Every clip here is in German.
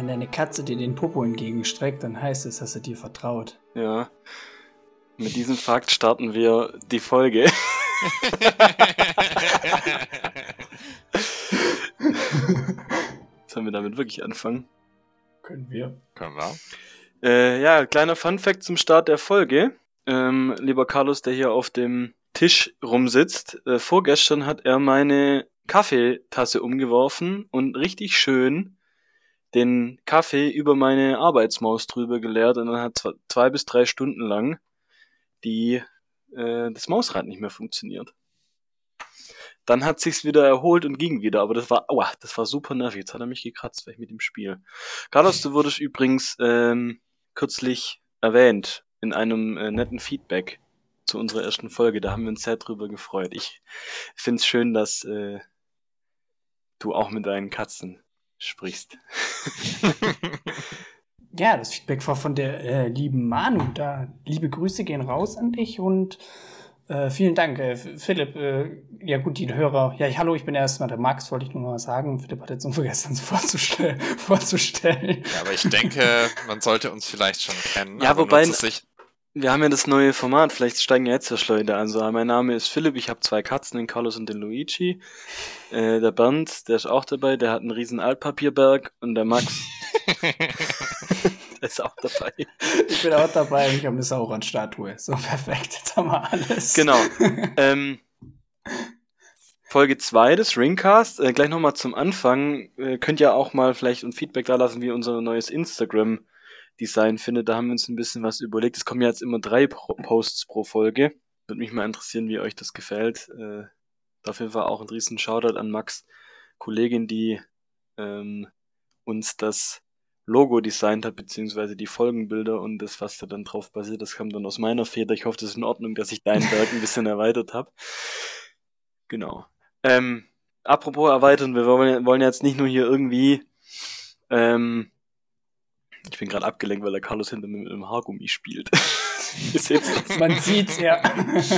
Wenn deine Katze dir den Popo entgegenstreckt, dann heißt es, dass er dir vertraut. Ja. Mit diesem Fakt starten wir die Folge. Sollen wir damit wirklich anfangen? Können wir. Können wir. Äh, ja, kleiner Fun-Fact zum Start der Folge. Ähm, lieber Carlos, der hier auf dem Tisch rumsitzt, äh, vorgestern hat er meine Kaffeetasse umgeworfen und richtig schön den Kaffee über meine Arbeitsmaus drüber geleert und dann hat zwei, bis drei Stunden lang die äh, das Mausrad nicht mehr funktioniert. Dann hat sich's wieder erholt und ging wieder, aber das war, aua, das war super nervig. Jetzt hat er mich gekratzt, weil ich mit dem Spiel. Carlos, du wurdest übrigens ähm, kürzlich erwähnt in einem äh, netten Feedback zu unserer ersten Folge. Da haben wir uns sehr drüber gefreut. Ich find's schön, dass äh, du auch mit deinen Katzen sprichst. Ja, das Feedback war von der äh, lieben Manu. Da liebe Grüße gehen raus an dich und äh, vielen Dank, äh, Philipp. Äh, ja gut, die Hörer. Ja, ich, hallo, ich bin erstmal der Max, wollte ich nur mal sagen. Philipp hat jetzt so vergessen, uns vorzustellen. vorzustellen. Ja, aber ich denke, man sollte uns vielleicht schon kennen. Ja, aber wobei- Sich, Wir haben ja das neue Format, vielleicht steigen ja jetzt erst Leute an. So, mein Name ist Philipp, ich habe zwei Katzen, den Carlos und den Luigi. Äh, der Bernd, der ist auch dabei, der hat einen riesen Altpapierberg und der Max, der ist auch dabei. Ich bin auch dabei ich habe eine Sauron-Statue. So perfekt, jetzt haben wir alles. Genau. ähm, Folge 2 des Ringcast. Äh, gleich nochmal zum Anfang. Äh, könnt ihr auch mal vielleicht ein Feedback da lassen, wie unser neues Instagram-Design findet. Da haben wir uns ein bisschen was überlegt. Es kommen ja jetzt immer drei Posts pro Folge. Würde mich mal interessieren, wie euch das gefällt. Äh, dafür war auch ein riesen Shoutout an Max, Kollegin, die ähm, uns das Logo designt hat, beziehungsweise die Folgenbilder und das, was da dann drauf basiert, das kam dann aus meiner Feder. Ich hoffe, das ist in Ordnung, dass ich deinen Werk ein bisschen erweitert habe. Genau. Ähm, apropos erweitern, wir wollen, wollen jetzt nicht nur hier irgendwie ähm, ich bin gerade abgelenkt, weil der Carlos hinter mir mit einem Haargummi spielt. Man sieht's ja.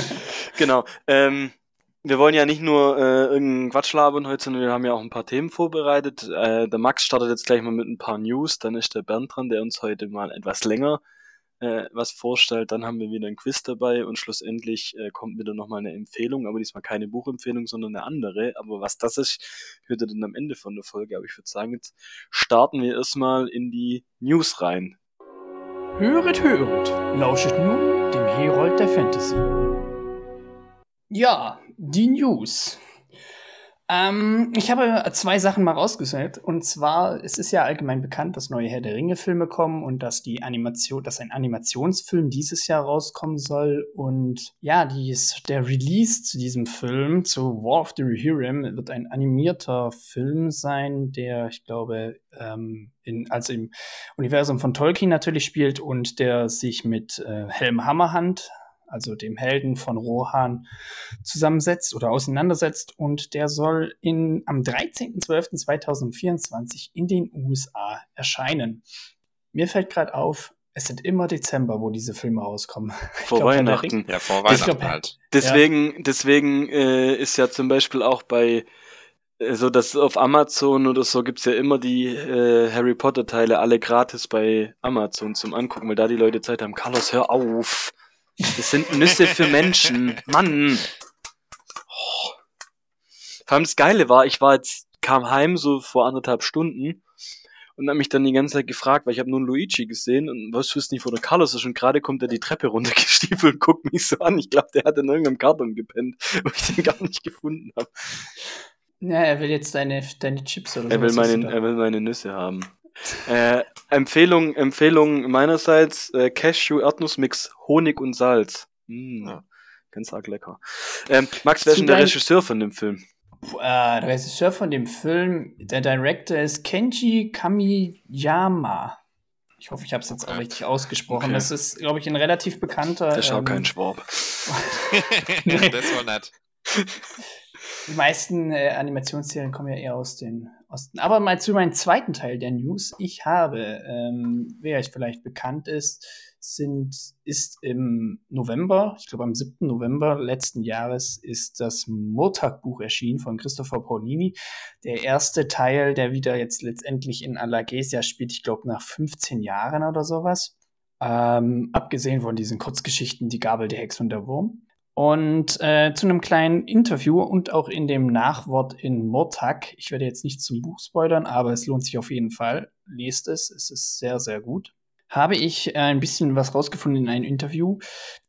Genau. Ähm, wir wollen ja nicht nur äh, irgendeinen Quatsch labern heute, sondern wir haben ja auch ein paar Themen vorbereitet. Äh, der Max startet jetzt gleich mal mit ein paar News, dann ist der Bernd dran, der uns heute mal etwas länger äh, was vorstellt. Dann haben wir wieder ein Quiz dabei und schlussendlich äh, kommt wieder nochmal eine Empfehlung, aber diesmal keine Buchempfehlung, sondern eine andere. Aber was das ist, hört ihr dann am Ende von der Folge. Aber ich würde sagen, jetzt starten wir erstmal in die News rein. Höret, höret, lauschet nun dem Herold der Fantasy. Ja, die News. Ähm, ich habe zwei Sachen mal rausgesucht. Und zwar, es ist ja allgemein bekannt, dass neue Herr der Ringe-Filme kommen und dass die Animation, dass ein Animationsfilm dieses Jahr rauskommen soll. Und ja, dies, der Release zu diesem Film, zu War of the Rohirrim, wird ein animierter Film sein, der, ich glaube, ähm, in, also im Universum von Tolkien natürlich spielt und der sich mit äh, Helm Hammerhand, also dem Helden von Rohan, zusammensetzt oder auseinandersetzt. Und der soll in, am 13.12.2024 in den USA erscheinen. Mir fällt gerade auf, es sind immer Dezember, wo diese Filme rauskommen. Vor glaub, Weihnachten. Ja, vor Weihnachten glaub, halt. Deswegen, deswegen äh, ist ja zum Beispiel auch bei äh, so dass auf Amazon oder so gibt's ja immer die äh, Harry Potter Teile alle gratis bei Amazon zum Angucken, weil da die Leute Zeit haben. Carlos, hör auf. Das sind Nüsse für Menschen. Mann. Oh. Vor allem das Geile war, ich war jetzt, kam heim so vor anderthalb Stunden und hab mich dann die ganze Zeit gefragt, weil ich habe nur einen Luigi gesehen und was wusste nicht, wo der Carlos ist und gerade kommt er die Treppe runtergestiefelt und guckt mich so an. Ich glaube, der hat in irgendeinem Karton gepennt, wo ich den gar nicht gefunden habe. Ja, er will jetzt deine, deine Chips oder Er will, meine, er will meine Nüsse haben. Äh, Empfehlung, Empfehlung meinerseits, äh, Cashew-Erdnussmix, Honig und Salz. Mm, Ja. Ganz arg lecker. Ähm, Max, wer ist denn der Regisseur von dem Film? Äh, der Regisseur von dem Film, der Director ist Kenji Kamiyama. Ich hoffe, ich habe es jetzt auch richtig ausgesprochen. Okay. Das ist, glaube ich, ein relativ bekannter. Der ist auch ähm, kein Schwab. das war nett. Die meisten äh, Animationsserien kommen ja eher aus den Osten. Aber mal zu meinem zweiten Teil der News. Ich habe, ähm, wer euch vielleicht bekannt ist, sind, ist im November, ich glaube am 7. November letzten Jahres, ist das Murtag-Buch erschienen von Christopher Paulini. Der erste Teil, der wieder jetzt letztendlich in Alagesia spielt, ich glaube nach 15 Jahren oder sowas. Ähm, abgesehen von diesen Kurzgeschichten Die Gabel, die Hex und der Wurm. Und äh, zu einem kleinen Interview und auch in dem Nachwort in Murtag. Ich werde jetzt nicht zum Buch spoilern, aber es lohnt sich auf jeden Fall. Lest es, es ist sehr, sehr gut. Habe ich äh, ein bisschen was rausgefunden in einem Interview,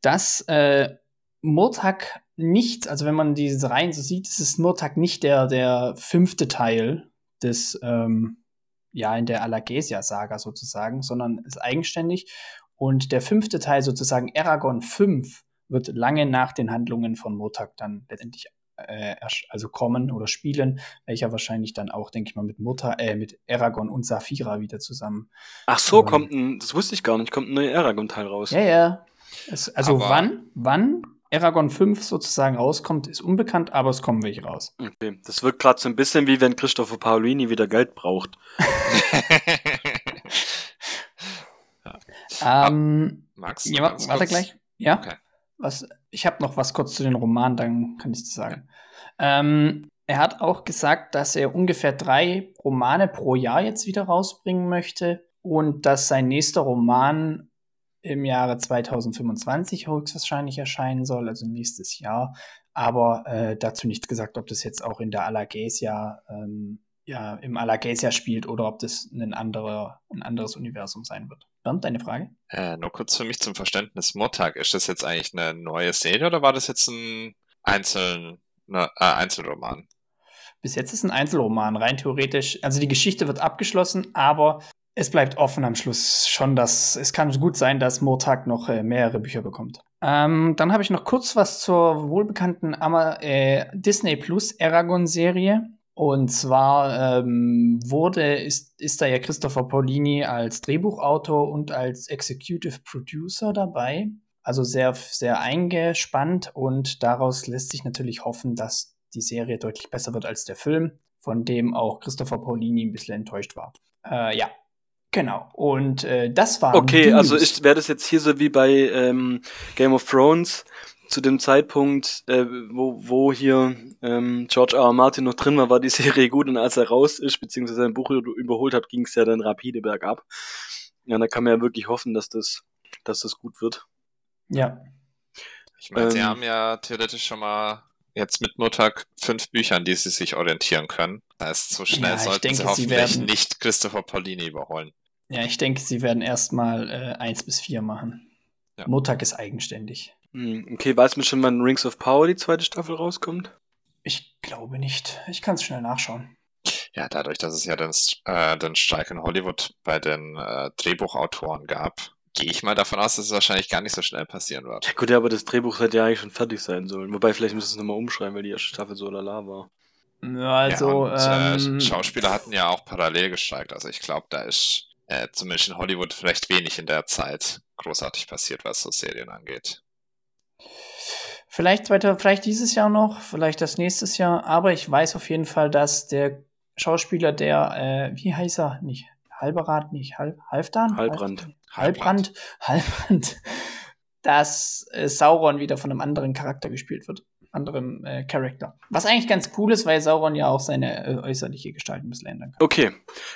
dass äh, Murtag nicht, also wenn man diese Reihen so sieht, ist es nicht der, der fünfte Teil des, ähm, ja, in der Alagesia-Saga sozusagen, sondern ist eigenständig. Und der fünfte Teil sozusagen Aragon 5 wird lange nach den Handlungen von Murtag dann letztendlich äh, also kommen oder spielen, welcher wahrscheinlich dann auch, denke ich mal, mit Mutter, äh, mit Aragon und Saphira wieder zusammen. Ach so, ähm, kommt ein, das wusste ich gar nicht, kommt ein neuer Aragon-Teil raus. Ja, ja. Es, also aber wann, wann Aragon 5 sozusagen rauskommt, ist unbekannt, aber es kommen welche raus. Okay, das wirkt gerade so ein bisschen wie wenn Christopher Paolini wieder Geld braucht. ja. ähm, Max, ja, warte kurz? gleich. Ja. Okay was, ich habe noch was kurz zu den Romanen, dann kann ich das sagen. Ähm, er hat auch gesagt, dass er ungefähr drei Romane pro Jahr jetzt wieder rausbringen möchte und dass sein nächster Roman im Jahre 2025 höchstwahrscheinlich erscheinen soll, also nächstes Jahr. Aber äh, dazu nichts gesagt, ob das jetzt auch in der Alagesia, ähm, ja, im Alagesia spielt oder ob das ein, anderer, ein anderes Universum sein wird. Bernd, deine Frage? Äh, nur kurz für mich zum Verständnis. Montag, ist das jetzt eigentlich eine neue Serie oder war das jetzt ein Einzel, ne, äh, Einzelroman? Bis jetzt ist ein Einzelroman, rein theoretisch. Also die Geschichte wird abgeschlossen, aber es bleibt offen am Schluss schon, dass es kann gut sein, dass Murtag noch äh, mehrere Bücher bekommt. Ähm, dann habe ich noch kurz was zur wohlbekannten Ama äh, Disney Plus Aragon-Serie. Und zwar ähm, wurde, ist, ist da ja Christopher Paulini als Drehbuchautor und als Executive Producer dabei. Also sehr, sehr eingespannt und daraus lässt sich natürlich hoffen, dass die Serie deutlich besser wird als der Film, von dem auch Christopher Paulini ein bisschen enttäuscht war. Äh, ja, Genau. Und äh, das war. Okay, also wäre das jetzt hier so wie bei ähm, Game of Thrones, zu dem Zeitpunkt, äh, wo, wo hier ähm, George R. R. Martin noch drin war, war die Serie gut und als er raus ist, beziehungsweise sein Buch überholt hat, ging es ja dann rapide bergab. Ja, da kann man ja wirklich hoffen, dass das, dass das gut wird. Ja. Ich meine, ähm, sie haben ja theoretisch schon mal jetzt mit Montag fünf Büchern, die sie sich orientieren können. Das heißt, so schnell ja, sollten denke, sie hoffentlich sie werden, nicht Christopher Paulini überholen. Ja, ich denke, sie werden erstmal äh, eins bis vier machen. Ja. Montag ist eigenständig. Hm, okay, weiß man schon, wann Rings of Power die zweite Staffel rauskommt? Ich glaube nicht. Ich kann es schnell nachschauen. Ja, dadurch, dass es ja den, äh, den Streik in Hollywood bei den äh, Drehbuchautoren gab, gehe ich mal davon aus, dass es wahrscheinlich gar nicht so schnell passieren wird. Ja, gut, ja, aber das Drehbuch hätte ja eigentlich schon fertig sein sollen. Wobei, vielleicht müssen sie es nochmal umschreiben, weil die erste Staffel so lala war. Ja, also. Ja, und, äh, ähm, Schauspieler hatten ja auch parallel gestreikt. Also ich glaube, da ist äh, zumindest in Hollywood recht wenig in der Zeit großartig passiert, was so Serien angeht. Vielleicht weiter, vielleicht dieses Jahr noch, vielleicht das nächstes Jahr, aber ich weiß auf jeden Fall, dass der Schauspieler, der, äh, wie heißt er? Nicht Halberat, nicht Halb, Halfdan? Halbrand. Halbrand, Halbrand, dass äh, Sauron wieder von einem anderen Charakter gespielt wird. Anderem äh, Charakter. Was eigentlich ganz cool ist, weil Sauron ja auch seine äh, äußerliche Gestalt ein bisschen ändern kann. Okay,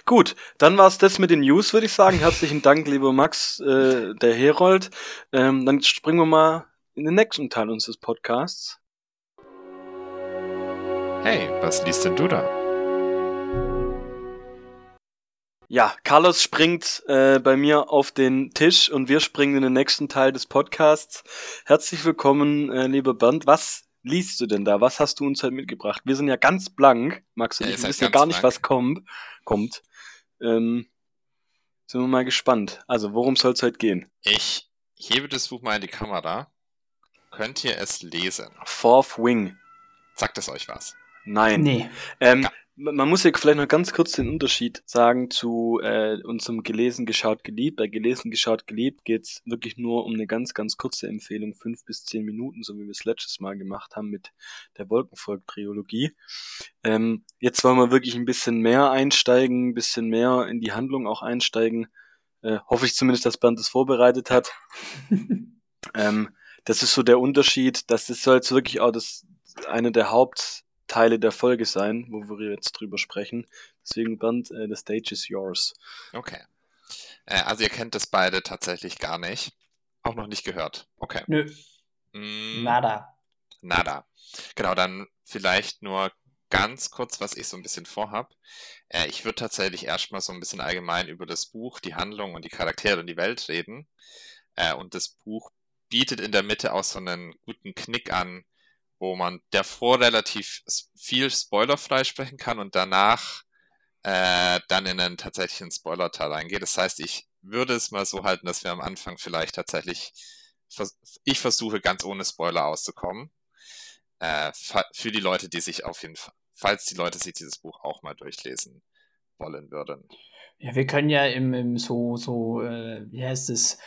gut. Dann war es das mit den News, würde ich sagen. Herzlichen Dank, lieber Max, äh, der Herold. Ähm, dann springen wir mal in den nächsten Teil unseres Podcasts. Hey, was liest denn du da? Ja, Carlos springt äh, bei mir auf den Tisch und wir springen in den nächsten Teil des Podcasts. Herzlich willkommen, äh, lieber Bernd. Was liest du denn da? Was hast du uns heute mitgebracht? Wir sind ja ganz blank, Max und ja, ich wissen ja gar nicht, was kommt. kommt. Ähm, sind wir mal gespannt. Also, worum soll es heute gehen? Ich hebe das Buch mal in die Kamera Könnt ihr es lesen? Fourth Wing. Sagt es euch was? Nein. Nee. Ähm, ja. Man muss ja vielleicht noch ganz kurz den Unterschied sagen zu äh, unserem Gelesen, Geschaut, Geliebt. Bei Gelesen, Geschaut, Geliebt geht's wirklich nur um eine ganz, ganz kurze Empfehlung, fünf bis zehn Minuten, so wie wir es letztes Mal gemacht haben mit der Wolkenvolk-Triologie. Ähm, jetzt wollen wir wirklich ein bisschen mehr einsteigen, ein bisschen mehr in die Handlung auch einsteigen. Äh, hoffe ich zumindest, dass Bernd das vorbereitet hat. ähm, das ist so der Unterschied. Das soll jetzt wirklich auch das eine der Hauptteile der Folge sein, wo wir jetzt drüber sprechen. Deswegen, Bernd, äh, the stage is yours. Okay. Äh, also ihr kennt das beide tatsächlich gar nicht. Auch noch nicht gehört. Okay. Nö. Mm, nada. Nada. Genau, dann vielleicht nur ganz kurz, was ich so ein bisschen vorhab. Äh, ich würde tatsächlich erstmal so ein bisschen allgemein über das Buch, die Handlung und die Charaktere und die Welt reden. Äh, und das Buch bietet in der Mitte auch so einen guten Knick an, wo man davor relativ viel spoilerfrei sprechen kann und danach äh, dann in einen tatsächlichen Spoiler-Teil reingeht. Das heißt, ich würde es mal so halten, dass wir am Anfang vielleicht tatsächlich, ich versuche ganz ohne Spoiler auszukommen. Äh, für die Leute, die sich auf jeden Fall, falls die Leute sich dieses Buch auch mal durchlesen wollen würden. Ja, wir können ja im, im so, so, äh, wie heißt es,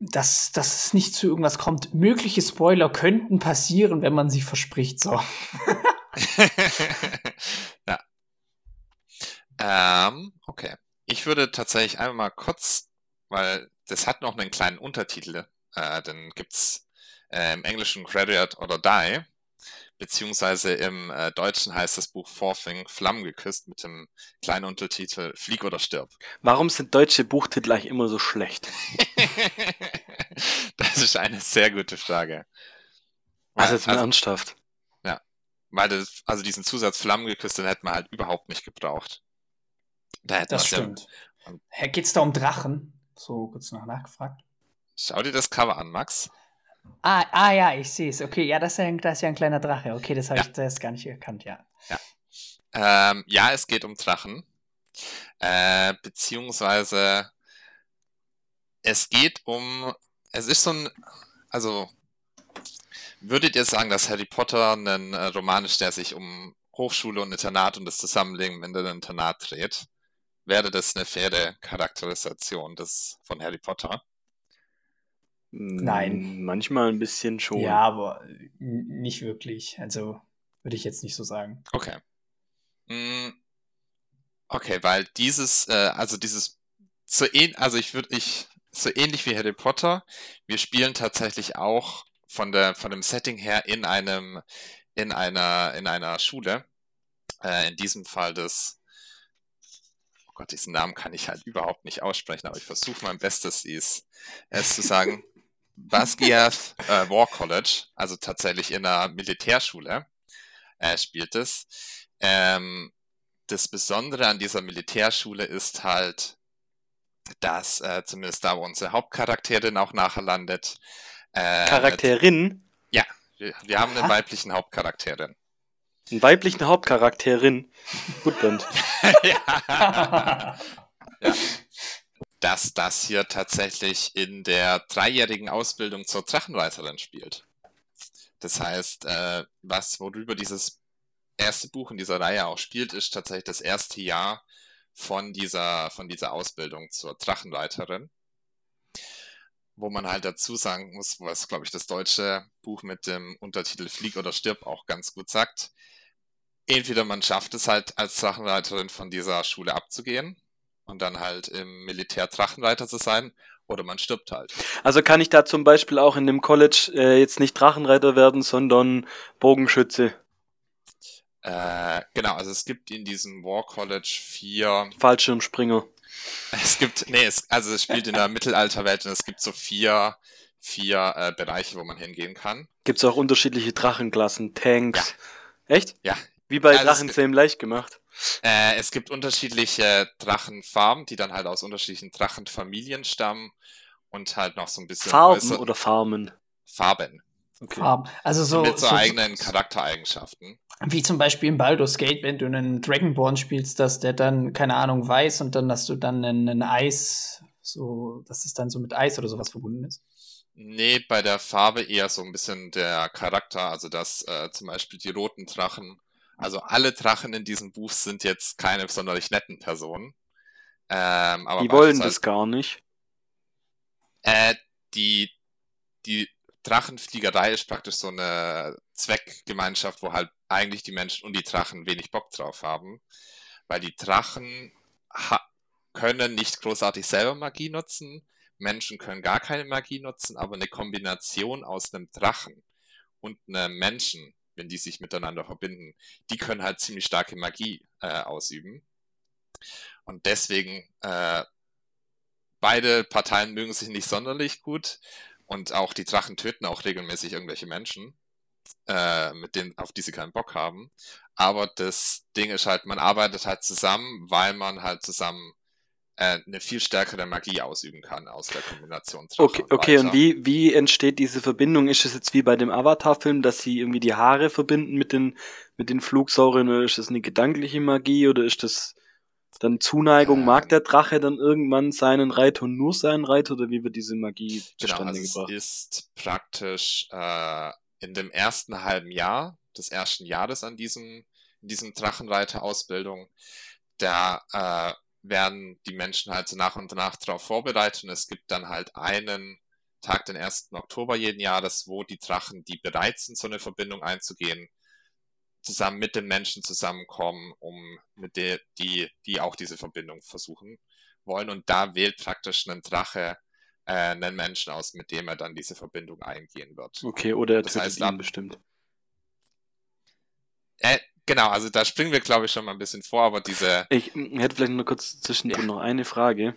dass, dass es nicht zu irgendwas kommt. Mögliche Spoiler könnten passieren, wenn man sie verspricht. So. ja. Ähm, okay. Ich würde tatsächlich einmal mal kurz, weil das hat noch einen kleinen Untertitel, äh, dann gibt's äh, im Englischen Graduate oder Die, beziehungsweise im äh, Deutschen heißt das Buch Forthing Flammen geküsst mit dem kleinen Untertitel Flieg oder stirb. Warum sind deutsche Buchtitel eigentlich immer so schlecht? das ist eine sehr gute Frage. Also jetzt mal also, ernsthaft. Ja, weil das, also diesen Zusatz Flammen geküsst, den hätte man halt überhaupt nicht gebraucht. Da das stimmt. Ja, geht's da um Drachen? So kurz noch nachgefragt. Schau dir das Cover an, Max. Ah, ah ja, ich sehe es. Okay, ja, das ist, ja ein, das ist ja ein kleiner Drache. Okay, das habe ja. ich zuerst gar nicht erkannt, ja. Ja, ähm, ja es geht um Drachen. Äh, beziehungsweise es geht um, es ist so ein, also würdet ihr sagen, dass Harry Potter ein äh, Roman ist, der sich um Hochschule und Internat und das Zusammenleben in einem Internat dreht? Wäre das eine faire Charakterisation des, von Harry Potter? Nein. Manchmal ein bisschen schon. Ja, aber nicht wirklich. Also würde ich jetzt nicht so sagen. Okay. Hm. Okay, weil dieses, äh, also dieses, so ähn, also ich würde, ich, so ähnlich wie Harry Potter, wir spielen tatsächlich auch von der, von dem Setting her in einem, in einer, in einer Schule. Äh, in diesem Fall das, oh Gott, diesen Namen kann ich halt überhaupt nicht aussprechen, aber ich versuche mein Bestes, es, es zu sagen. Basgiath äh, War College, also tatsächlich in einer Militärschule, äh, spielt es. Ähm, das Besondere an dieser Militärschule ist halt, dass äh, zumindest da, wo unsere Hauptcharakterin auch nachher landet. Äh, Charakterin? Ja, wir, wir haben eine weiblichen Hauptcharakterin. Einen weiblichen Hauptcharakterin? Gut, Band. ja. ja dass das hier tatsächlich in der dreijährigen Ausbildung zur Drachenreiterin spielt. Das heißt, äh, was, worüber dieses erste Buch in dieser Reihe auch spielt, ist tatsächlich das erste Jahr von dieser, von dieser Ausbildung zur Drachenreiterin. Wo man halt dazu sagen muss, was, glaube ich, das deutsche Buch mit dem Untertitel Flieg oder stirb auch ganz gut sagt. Entweder man schafft es halt als Drachenreiterin von dieser Schule abzugehen, und dann halt im Militär Drachenreiter zu sein oder man stirbt halt. Also kann ich da zum Beispiel auch in dem College äh, jetzt nicht Drachenreiter werden, sondern Bogenschütze. Äh, genau, also es gibt in diesem War College vier Fallschirmspringer. Es gibt, nee, es, also es spielt in der Mittelalterwelt und es gibt so vier, vier äh, Bereiche, wo man hingehen kann. Gibt es auch unterschiedliche Drachenklassen, Tanks. Ja. Echt? Ja. Wie bei also Drachenzähmen leicht gemacht. Äh, es gibt unterschiedliche Drachenfarben, die dann halt aus unterschiedlichen Drachenfamilien stammen und halt noch so ein bisschen. Farben oder Farmen? Farben. Okay. Farben. Also so. Mit so, so eigenen Charaktereigenschaften. Wie zum Beispiel im Baldur's Gate, wenn du einen Dragonborn spielst, dass der dann, keine Ahnung, weiß und dann hast du dann einen Eis, so, dass es dann so mit Eis oder sowas verbunden ist. Nee, bei der Farbe eher so ein bisschen der Charakter, also dass äh, zum Beispiel die roten Drachen also alle Drachen in diesem Buch sind jetzt keine sonderlich netten Personen. Ähm, aber die wollen das gar nicht. Äh, die, die Drachenfliegerei ist praktisch so eine Zweckgemeinschaft, wo halt eigentlich die Menschen und die Drachen wenig Bock drauf haben. Weil die Drachen, ha können nicht großartig selber Magie nutzen. Menschen können gar keine Magie nutzen, aber eine Kombination aus einem Drachen und einem Menschen, wenn die sich miteinander verbinden, die können halt ziemlich starke Magie äh, ausüben. Und deswegen, äh, beide Parteien mögen sich nicht sonderlich gut und auch die Drachen töten auch regelmäßig irgendwelche Menschen, äh, mit denen, auf die sie keinen Bock haben. Aber das Ding ist halt, man arbeitet halt zusammen, weil man halt zusammen eine viel stärkere Magie ausüben kann aus der Kombination. Drache okay, und okay. Und wie, wie entsteht diese Verbindung? Ist es jetzt wie bei dem Avatar-Film, dass sie irgendwie die Haare verbinden mit den, mit den Flugsauriern oder ist das eine gedankliche Magie oder ist das dann Zuneigung? Ähm, Mag der Drache dann irgendwann seinen Reiter und nur seinen Reiter oder wie wird diese Magie genau, zustande genau, also gebracht? Es ist praktisch äh, in dem ersten halben Jahr des ersten Jahres an diesem, in diesem Drachenreiter-Ausbildung, da äh, werden die Menschen halt so nach und nach darauf vorbereitet und es gibt dann halt einen Tag, den 1. Oktober jeden Jahres, wo die Drachen, die bereit sind, so eine Verbindung einzugehen, zusammen mit den Menschen zusammenkommen, um mit der, die, die auch diese Verbindung versuchen wollen. Und da wählt praktisch ein Drache äh, einen Menschen aus, mit dem er dann diese Verbindung eingehen wird. Okay, oder er das heißt, ihn bestimmt. Äh, Genau, also da springen wir, glaube ich, schon mal ein bisschen vor, aber diese. Ich hätte vielleicht nur kurz zwischendrin ja. noch eine Frage.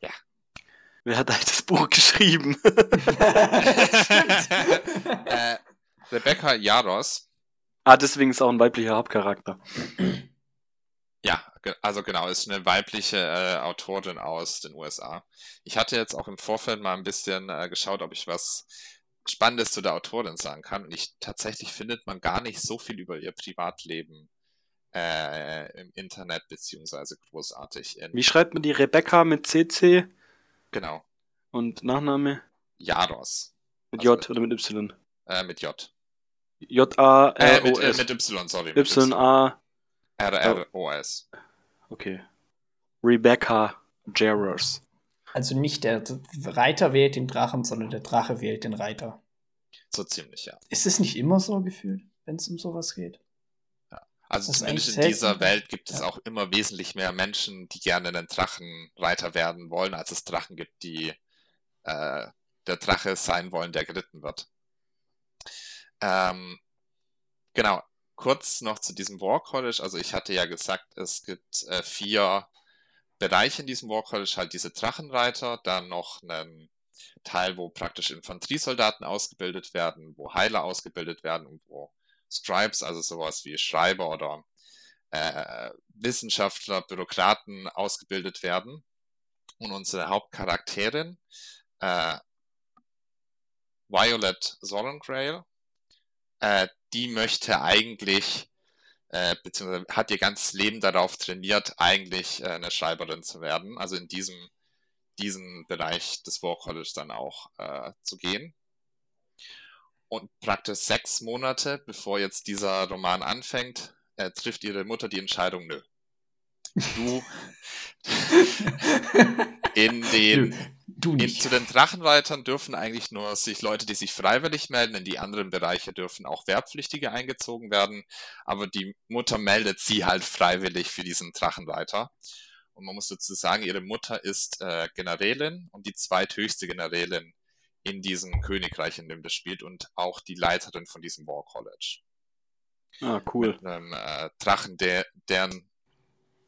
Ja. Wer hat eigentlich das Buch geschrieben? äh, Rebecca Jaros. Ah, deswegen ist auch ein weiblicher Hauptcharakter. Ja, also genau, ist eine weibliche äh, Autorin aus den USA. Ich hatte jetzt auch im Vorfeld mal ein bisschen äh, geschaut, ob ich was Spannendes zu der Autorin sagen kann. Und ich tatsächlich findet man gar nicht so viel über ihr Privatleben äh, im Internet beziehungsweise großartig. Wie schreibt man die Rebecca mit CC? Genau. Und Nachname? Jaros. Mit also J mit, oder mit Y? Äh, mit J. J-A-R-O-S. Äh, mit, äh, mit Y, sorry. Y-A. R-R-O-S. Okay. Rebecca Jaros. Also nicht der Reiter wählt den Drachen, sondern der Drache wählt den Reiter. So ziemlich, ja. Ist es nicht immer so gefühlt, wenn es um sowas geht? Ja. Also das zumindest in dieser Welt gibt es ja. auch immer wesentlich mehr Menschen, die gerne einen Drachenreiter werden wollen, als es Drachen gibt, die äh, der Drache sein wollen, der geritten wird. Ähm, genau, kurz noch zu diesem War College. Also ich hatte ja gesagt, es gibt äh, vier Bereich in diesem War College halt diese Drachenreiter, dann noch einen Teil, wo praktisch Infanteriesoldaten ausgebildet werden, wo Heiler ausgebildet werden und wo Stripes, also sowas wie Schreiber oder äh, Wissenschaftler, Bürokraten ausgebildet werden. Und unsere Hauptcharakterin, äh, Violet Zorangrail, äh, die möchte eigentlich äh, beziehungsweise hat ihr ganzes Leben darauf trainiert, eigentlich äh, eine Schreiberin zu werden, also in diesem diesen Bereich des War College dann auch äh, zu gehen. Und praktisch sechs Monate, bevor jetzt dieser Roman anfängt, äh, trifft ihre Mutter die Entscheidung, nö. Du in den nicht. In, zu den Drachenreitern dürfen eigentlich nur sich Leute, die sich freiwillig melden. In die anderen Bereiche dürfen auch Wehrpflichtige eingezogen werden. Aber die Mutter meldet sie halt freiwillig für diesen Drachenreiter. Und man muss dazu sagen, ihre Mutter ist äh, Generälin und die zweithöchste Generälin in diesem Königreich, in dem das spielt und auch die Leiterin von diesem War College. Ah, cool. Mit einem äh, Drachen, der, deren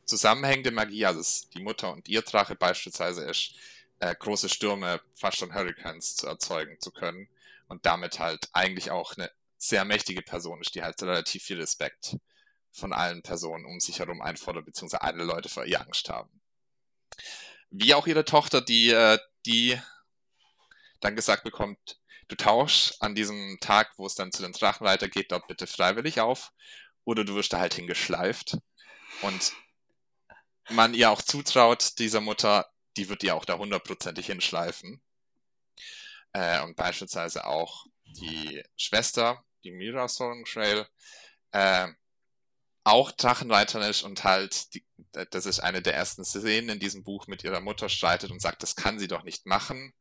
zusammenhängende Magie, also die Mutter und ihr Drache beispielsweise ist, äh, große Stürme, fast schon Hurricanes zu erzeugen zu können und damit halt eigentlich auch eine sehr mächtige Person ist, die halt relativ viel Respekt von allen Personen um sich herum einfordert, beziehungsweise alle Leute vor ihr Angst haben. Wie auch ihre Tochter, die, äh, die dann gesagt bekommt, du tausch an diesem Tag, wo es dann zu den Drachenreiter geht, dort bitte freiwillig auf, oder du wirst da halt hingeschleift. Und man ihr auch zutraut, dieser Mutter, die wird die auch da hundertprozentig hinschleifen. Äh, und beispielsweise auch die Schwester, die Mira Sorgentrail, äh, auch Drachenreiterin ist und halt, die, das ist eine der ersten Szenen in diesem Buch mit ihrer Mutter streitet und sagt, das kann sie doch nicht machen.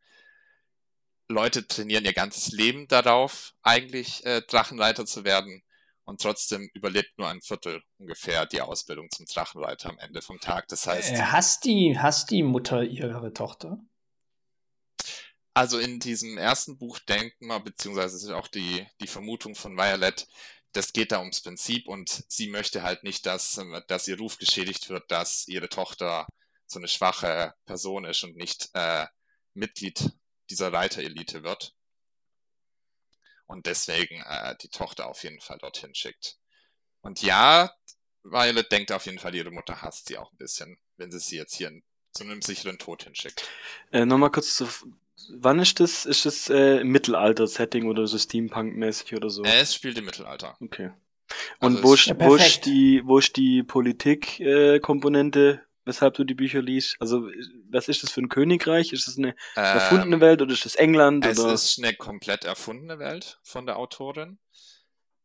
Leute trainieren ihr ganzes Leben darauf, eigentlich äh, Drachenreiter zu werden. und trotzdem überlebt nur ein Viertel ungefähr die Ausbildung zum Drachenreiter am Ende vom Tag. Das heißt. Äh, hasst, die, hasst die Mutter ihre Tochter? Also in diesem ersten Buch denken wir, beziehungsweise ist auch die, die Vermutung von Violet, das geht da ums Prinzip und sie möchte halt nicht, dass, dass ihr Ruf geschädigt wird, dass ihre Tochter so eine schwache Person ist und nicht äh, Mitglied dieser Reiterelite wird. Und deswegen äh, die Tochter auf jeden Fall dorthin schickt. Und ja, Violet denkt auf jeden Fall, ihre Mutter hasst sie auch ein bisschen, wenn sie sie jetzt hier zu einem sicheren Tod hinschickt. Äh, Nochmal kurz zu, Wann ist das? Ist das äh, Mittelalter-Setting oder so Steampunk-mäßig oder so? Äh, es spielt im Mittelalter. Okay. Und Also wo, ist, Ja, wo, ist die, wo ist die Politik-Komponente, weshalb du die Bücher liest? Also, was ist das für ein Königreich? Ist das eine erfundene Ähm, Welt oder ist das England? Es oder? ist eine komplett erfundene Welt von der Autorin.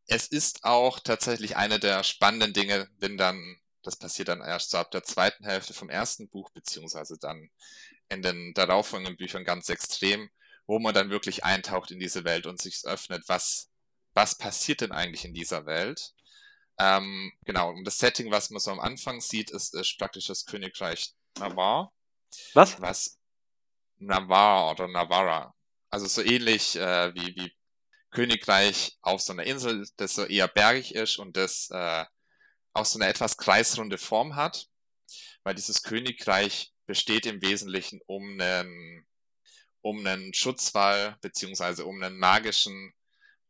Es ist auch tatsächlich eine der spannenden Dinge, wenn dann, das passiert dann erst so ab der zweiten Hälfte vom ersten Buch, beziehungsweise dann in den darauffolgenden Büchern ganz extrem, wo man dann wirklich eintaucht in diese Welt und sich öffnet, was, was passiert denn eigentlich in dieser Welt? Ähm, genau, und das Setting, was man so am Anfang sieht, ist, ist praktisch das Königreich Navarre Was? was Navarre oder Navarra. Also so ähnlich äh, wie, wie Königreich auf so einer Insel, das so eher bergig ist und das äh, auch so eine etwas kreisrunde Form hat, weil dieses Königreich besteht im Wesentlichen um einen, um einen Schutzwall beziehungsweise um einen magischen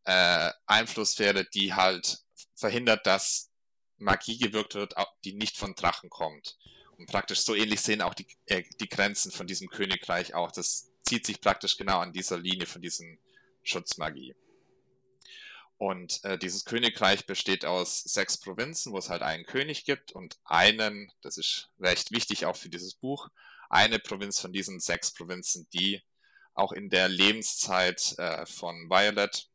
äh, Einflusssphäre, die halt verhindert, dass Magie gewirkt wird, die nicht von Drachen kommt. Und praktisch so ähnlich sehen auch die, äh, die Grenzen von diesem Königreich auch. Das zieht sich praktisch genau an dieser Linie von diesen Schutzmagie. Und äh, dieses Königreich besteht aus sechs Provinzen, wo es halt einen König gibt und einen, das ist recht wichtig auch für dieses Buch, eine Provinz von diesen sechs Provinzen, die auch in der Lebenszeit äh, von Violet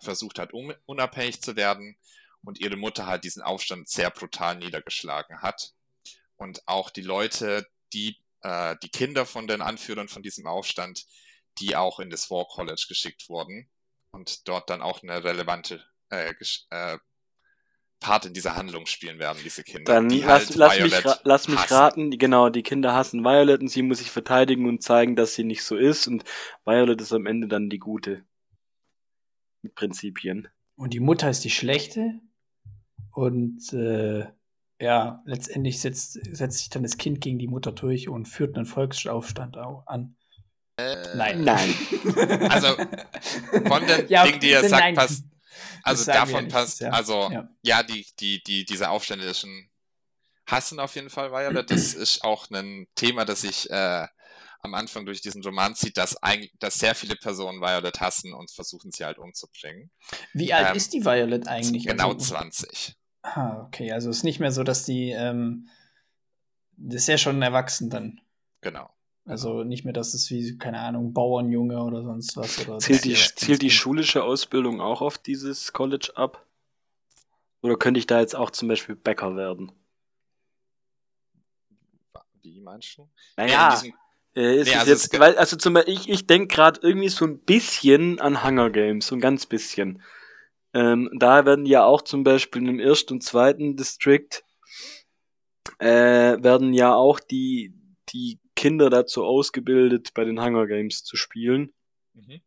versucht hat, um, unabhängig zu werden und ihre Mutter halt diesen Aufstand sehr brutal niedergeschlagen hat. Und auch die Leute, die, äh, die Kinder von den Anführern von diesem Aufstand, die auch in das War College geschickt wurden und dort dann auch eine relevante äh, äh, Part in dieser Handlung spielen werden, diese Kinder. Dann die lass, halt lass, mich, lass mich hassen. raten, die- genau, die Kinder hassen Violet und sie muss sich verteidigen und zeigen, dass sie nicht so ist und Violet ist am Ende dann die Gute. Mit Prinzipien. Und die Mutter ist die schlechte. Und äh, ja, letztendlich setzt, setzt sich dann das Kind gegen die Mutter durch und führt einen Volksaufstand au- an. Äh, Nein. Nein. Also, von den Ja, Dingen, die er nein, sagt, nein. passt. Also davon passt, ja. also Ja. ja, die, die, die, diese aufständischen hassen auf jeden Fall Violet. Das ist auch ein Thema, das sich äh, am Anfang durch diesen Roman zieht, dass, eigentlich, dass sehr viele Personen Violet hassen und versuchen sie halt umzubringen. Wie alt Ähm, ist die Violet eigentlich? Genau Also- 20. Ah, okay, also ist nicht mehr so, dass die, ähm, das ist ja schon erwachsen dann. Genau. Also nicht mehr, dass es wie, keine Ahnung, Bauernjunge oder sonst was. Oder Zielt die, zielt die schulische Ausbildung auch auf dieses College ab? Oder könnte ich da jetzt auch zum Beispiel Bäcker werden? Wie meinst du? Naja, diesem, äh, ist Nee, es also jetzt, weil, also zum Beispiel, ich, ich denke gerade irgendwie so ein bisschen an Hunger Games, so ein ganz bisschen. Ähm, da werden ja auch zum Beispiel im ersten und zweiten District äh, werden ja auch die, die Kinder dazu ausgebildet, bei den Hunger Games zu spielen. mhm.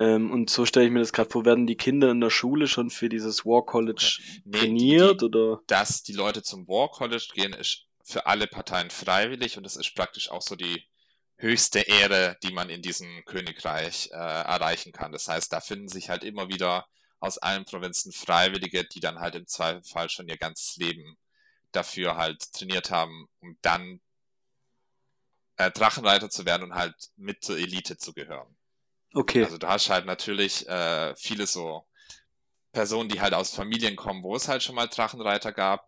Ähm, und so stelle ich mir das gerade vor, werden die Kinder in der Schule schon für dieses War College Nee, die- trainiert die, oder? dass die Leute zum War College gehen, ist für alle Parteien freiwillig und das ist praktisch auch so die höchste Ehre, die man in diesem Königreich äh, erreichen kann. Das heißt, da finden sich halt immer wieder aus allen Provinzen Freiwillige, die dann halt im Zweifelsfall schon ihr ganzes Leben dafür halt trainiert haben, um dann äh, Drachenreiter zu werden und halt mit zur Elite zu gehören. Okay. Also du hast halt natürlich äh, viele so Personen, die halt aus Familien kommen, wo es halt schon mal Drachenreiter gab,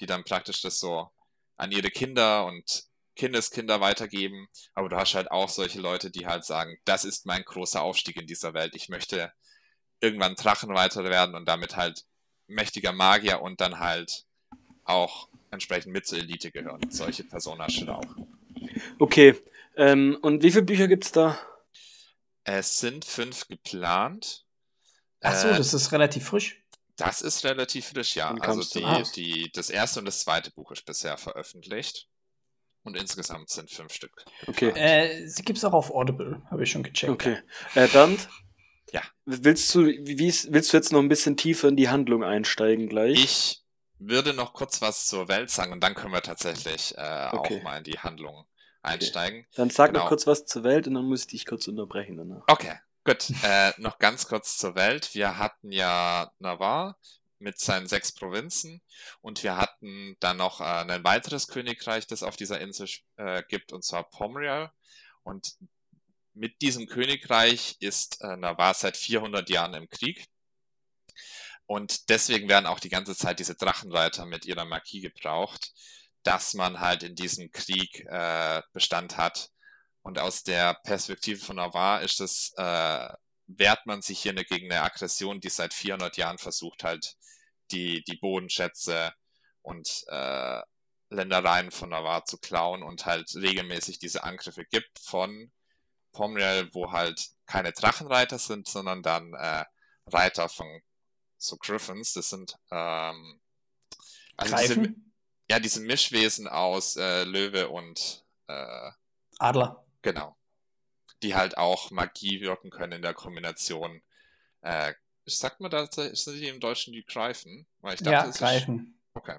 die dann praktisch das so an ihre Kinder und Kindeskinder weitergeben. Aber du hast halt auch solche Leute, die halt sagen, das ist mein großer Aufstieg in dieser Welt. Ich möchte irgendwann Drachenreiter werden und damit halt mächtiger Magier und dann halt auch entsprechend mit zur Elite gehören. Solche Personen hast du da auch. Okay. Ähm, und wie viele Bücher gibt's da? Es sind fünf geplant. Ach so, Äh, das ist relativ frisch. Das ist relativ frisch, ja. Also die, die, das erste und das zweite Buch ist bisher veröffentlicht. Und insgesamt sind fünf Stück. Okay. Äh, sie gibt's auch auf Audible, habe ich schon gecheckt. Okay. Äh, Bernd? Ja. Willst du, wie, ist- willst du jetzt noch ein bisschen tiefer in die Handlung einsteigen gleich? Ich würde noch kurz was zur Welt sagen und dann können wir tatsächlich äh, Okay. auch mal in die Handlung einsteigen. Dann sag noch Genau. kurz was zur Welt und dann muss ich dich kurz unterbrechen danach. Okay, gut. Äh, noch ganz kurz zur Welt. Wir hatten ja Navarre mit seinen sechs Provinzen und wir hatten dann noch äh, ein weiteres Königreich, das auf dieser Insel äh, gibt, und zwar Pomriel. Und mit diesem Königreich ist äh, Navarre seit 400 Jahren im Krieg. Und deswegen werden auch die ganze Zeit diese Drachenreiter mit ihrer Magie gebraucht, dass man halt in diesem Krieg äh, Bestand hat. Und aus der Perspektive von Navarre ist es, äh, wehrt man sich hier eine, gegen eine Aggression, die seit 400 Jahren versucht halt, die, die Bodenschätze und äh, Ländereien von Navarre zu klauen und halt regelmäßig diese Angriffe gibt von Pomriel, wo halt keine Drachenreiter sind, sondern dann äh, Reiter von so Griffins. Das sind ähm, also Greifen? Ja diese Mischwesen aus äh, Löwe und äh, Adler. Genau. Die halt auch Magie wirken können in der Kombination. Äh, sagt man da, sind die im Deutschen die Greifen? Weil ich dachte, ja, es ist- greifen. Okay.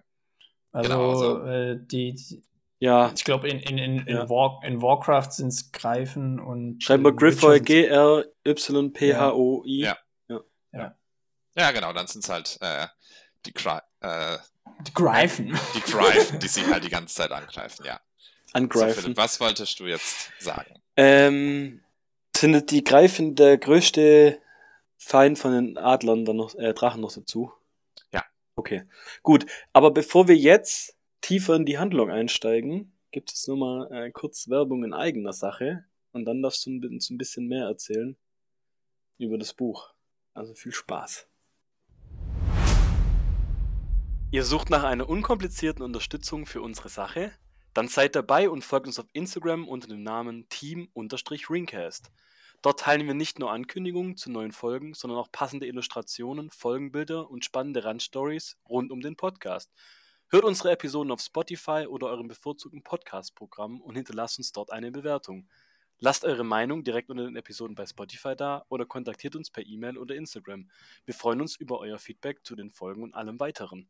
Also, Genau, also- äh, die, die, Ja, ich glaube, in, in, in, in, Ja. War, in Warcraft sind es Greifen und. schreib mal in Griffoy, Witcher sind's- G-R-Y-P-H-O-I. Ja. Ja, genau, dann sind es halt äh, die, Gri äh, Die Greifen. die Greifen, die sie halt die ganze Zeit angreifen, ja. So, Angreifen. Philipp, was wolltest du jetzt sagen? Ähm, sind die Greifen der größte Feind von den Adlern dann noch, äh, Drachen noch dazu? Ja. Okay, gut. Aber bevor wir jetzt tiefer in die Handlung einsteigen, gibt es nur mal äh, kurz Werbung in eigener Sache und dann darfst du uns ein bisschen mehr erzählen über das Buch. Also viel Spaß. Ihr sucht nach einer unkomplizierten Unterstützung für unsere Sache? Dann seid dabei und folgt uns auf Instagram unter dem Namen Team-Ringcast. Dort teilen wir nicht nur Ankündigungen zu neuen Folgen, sondern auch passende Illustrationen, Folgenbilder und spannende Randstories rund um den Podcast. Hört unsere Episoden auf Spotify oder eurem bevorzugten Podcast-Programm und hinterlasst uns dort eine Bewertung. Lasst eure Meinung direkt unter den Episoden bei Spotify da oder kontaktiert uns per E-Mail oder Instagram. Wir freuen uns über euer Feedback zu den Folgen und allem weiteren.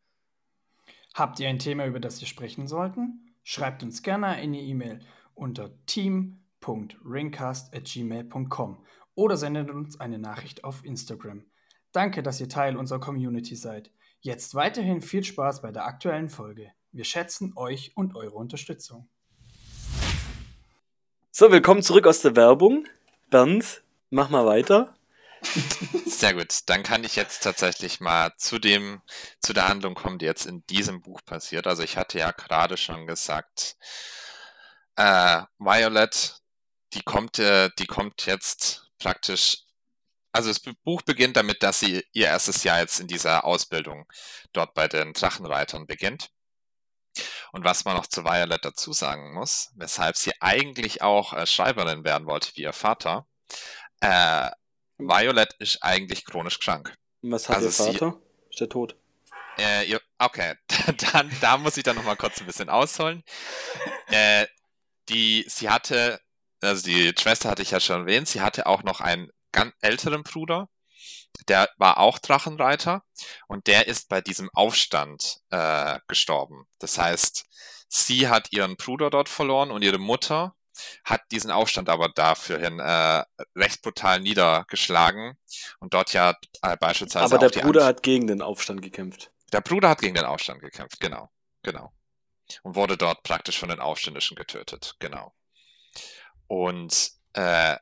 Habt ihr ein Thema, über das wir sprechen sollten? Schreibt uns gerne eine E-Mail unter team.ringcast.gmail.com oder sendet uns eine Nachricht auf Instagram. Danke, dass ihr Teil unserer Community seid. Jetzt weiterhin viel Spaß bei der aktuellen Folge. Wir schätzen euch und eure Unterstützung. So, willkommen zurück aus der Werbung. Bernd, mach mal weiter. Sehr gut. Dann kann ich jetzt tatsächlich mal zu dem, zu der Handlung kommen, die jetzt in diesem Buch passiert. Also ich hatte ja gerade schon gesagt, äh, Violet, die kommt, äh, die kommt jetzt praktisch, also das Buch beginnt damit, dass sie ihr erstes Jahr jetzt in dieser Ausbildung dort bei den Drachenreitern beginnt. Und was man noch zu Violet dazu sagen muss, weshalb sie eigentlich auch äh, Schreiberin werden wollte wie ihr Vater, äh, Violet ist eigentlich chronisch krank. Und Was hat Also ihr sie- Vater? Ist der tot? Äh, ihr, okay, dann, da muss ich dann nochmal kurz ein bisschen ausholen. Äh, die, sie hatte, also die Schwester hatte ich ja schon erwähnt, sie hatte auch noch einen ganz älteren Bruder, der war auch Drachenreiter und der ist bei diesem Aufstand äh, gestorben. Das heißt, sie hat ihren Bruder dort verloren und ihre Mutter hat diesen Aufstand aber dafürhin äh, recht brutal niedergeschlagen und dort ja äh, beispielsweise Aber der Bruder hat gegen den Aufstand gekämpft. der Bruder hat gegen den Aufstand gekämpft, genau. Genau. Und wurde dort praktisch von den Aufständischen getötet, genau. Und äh,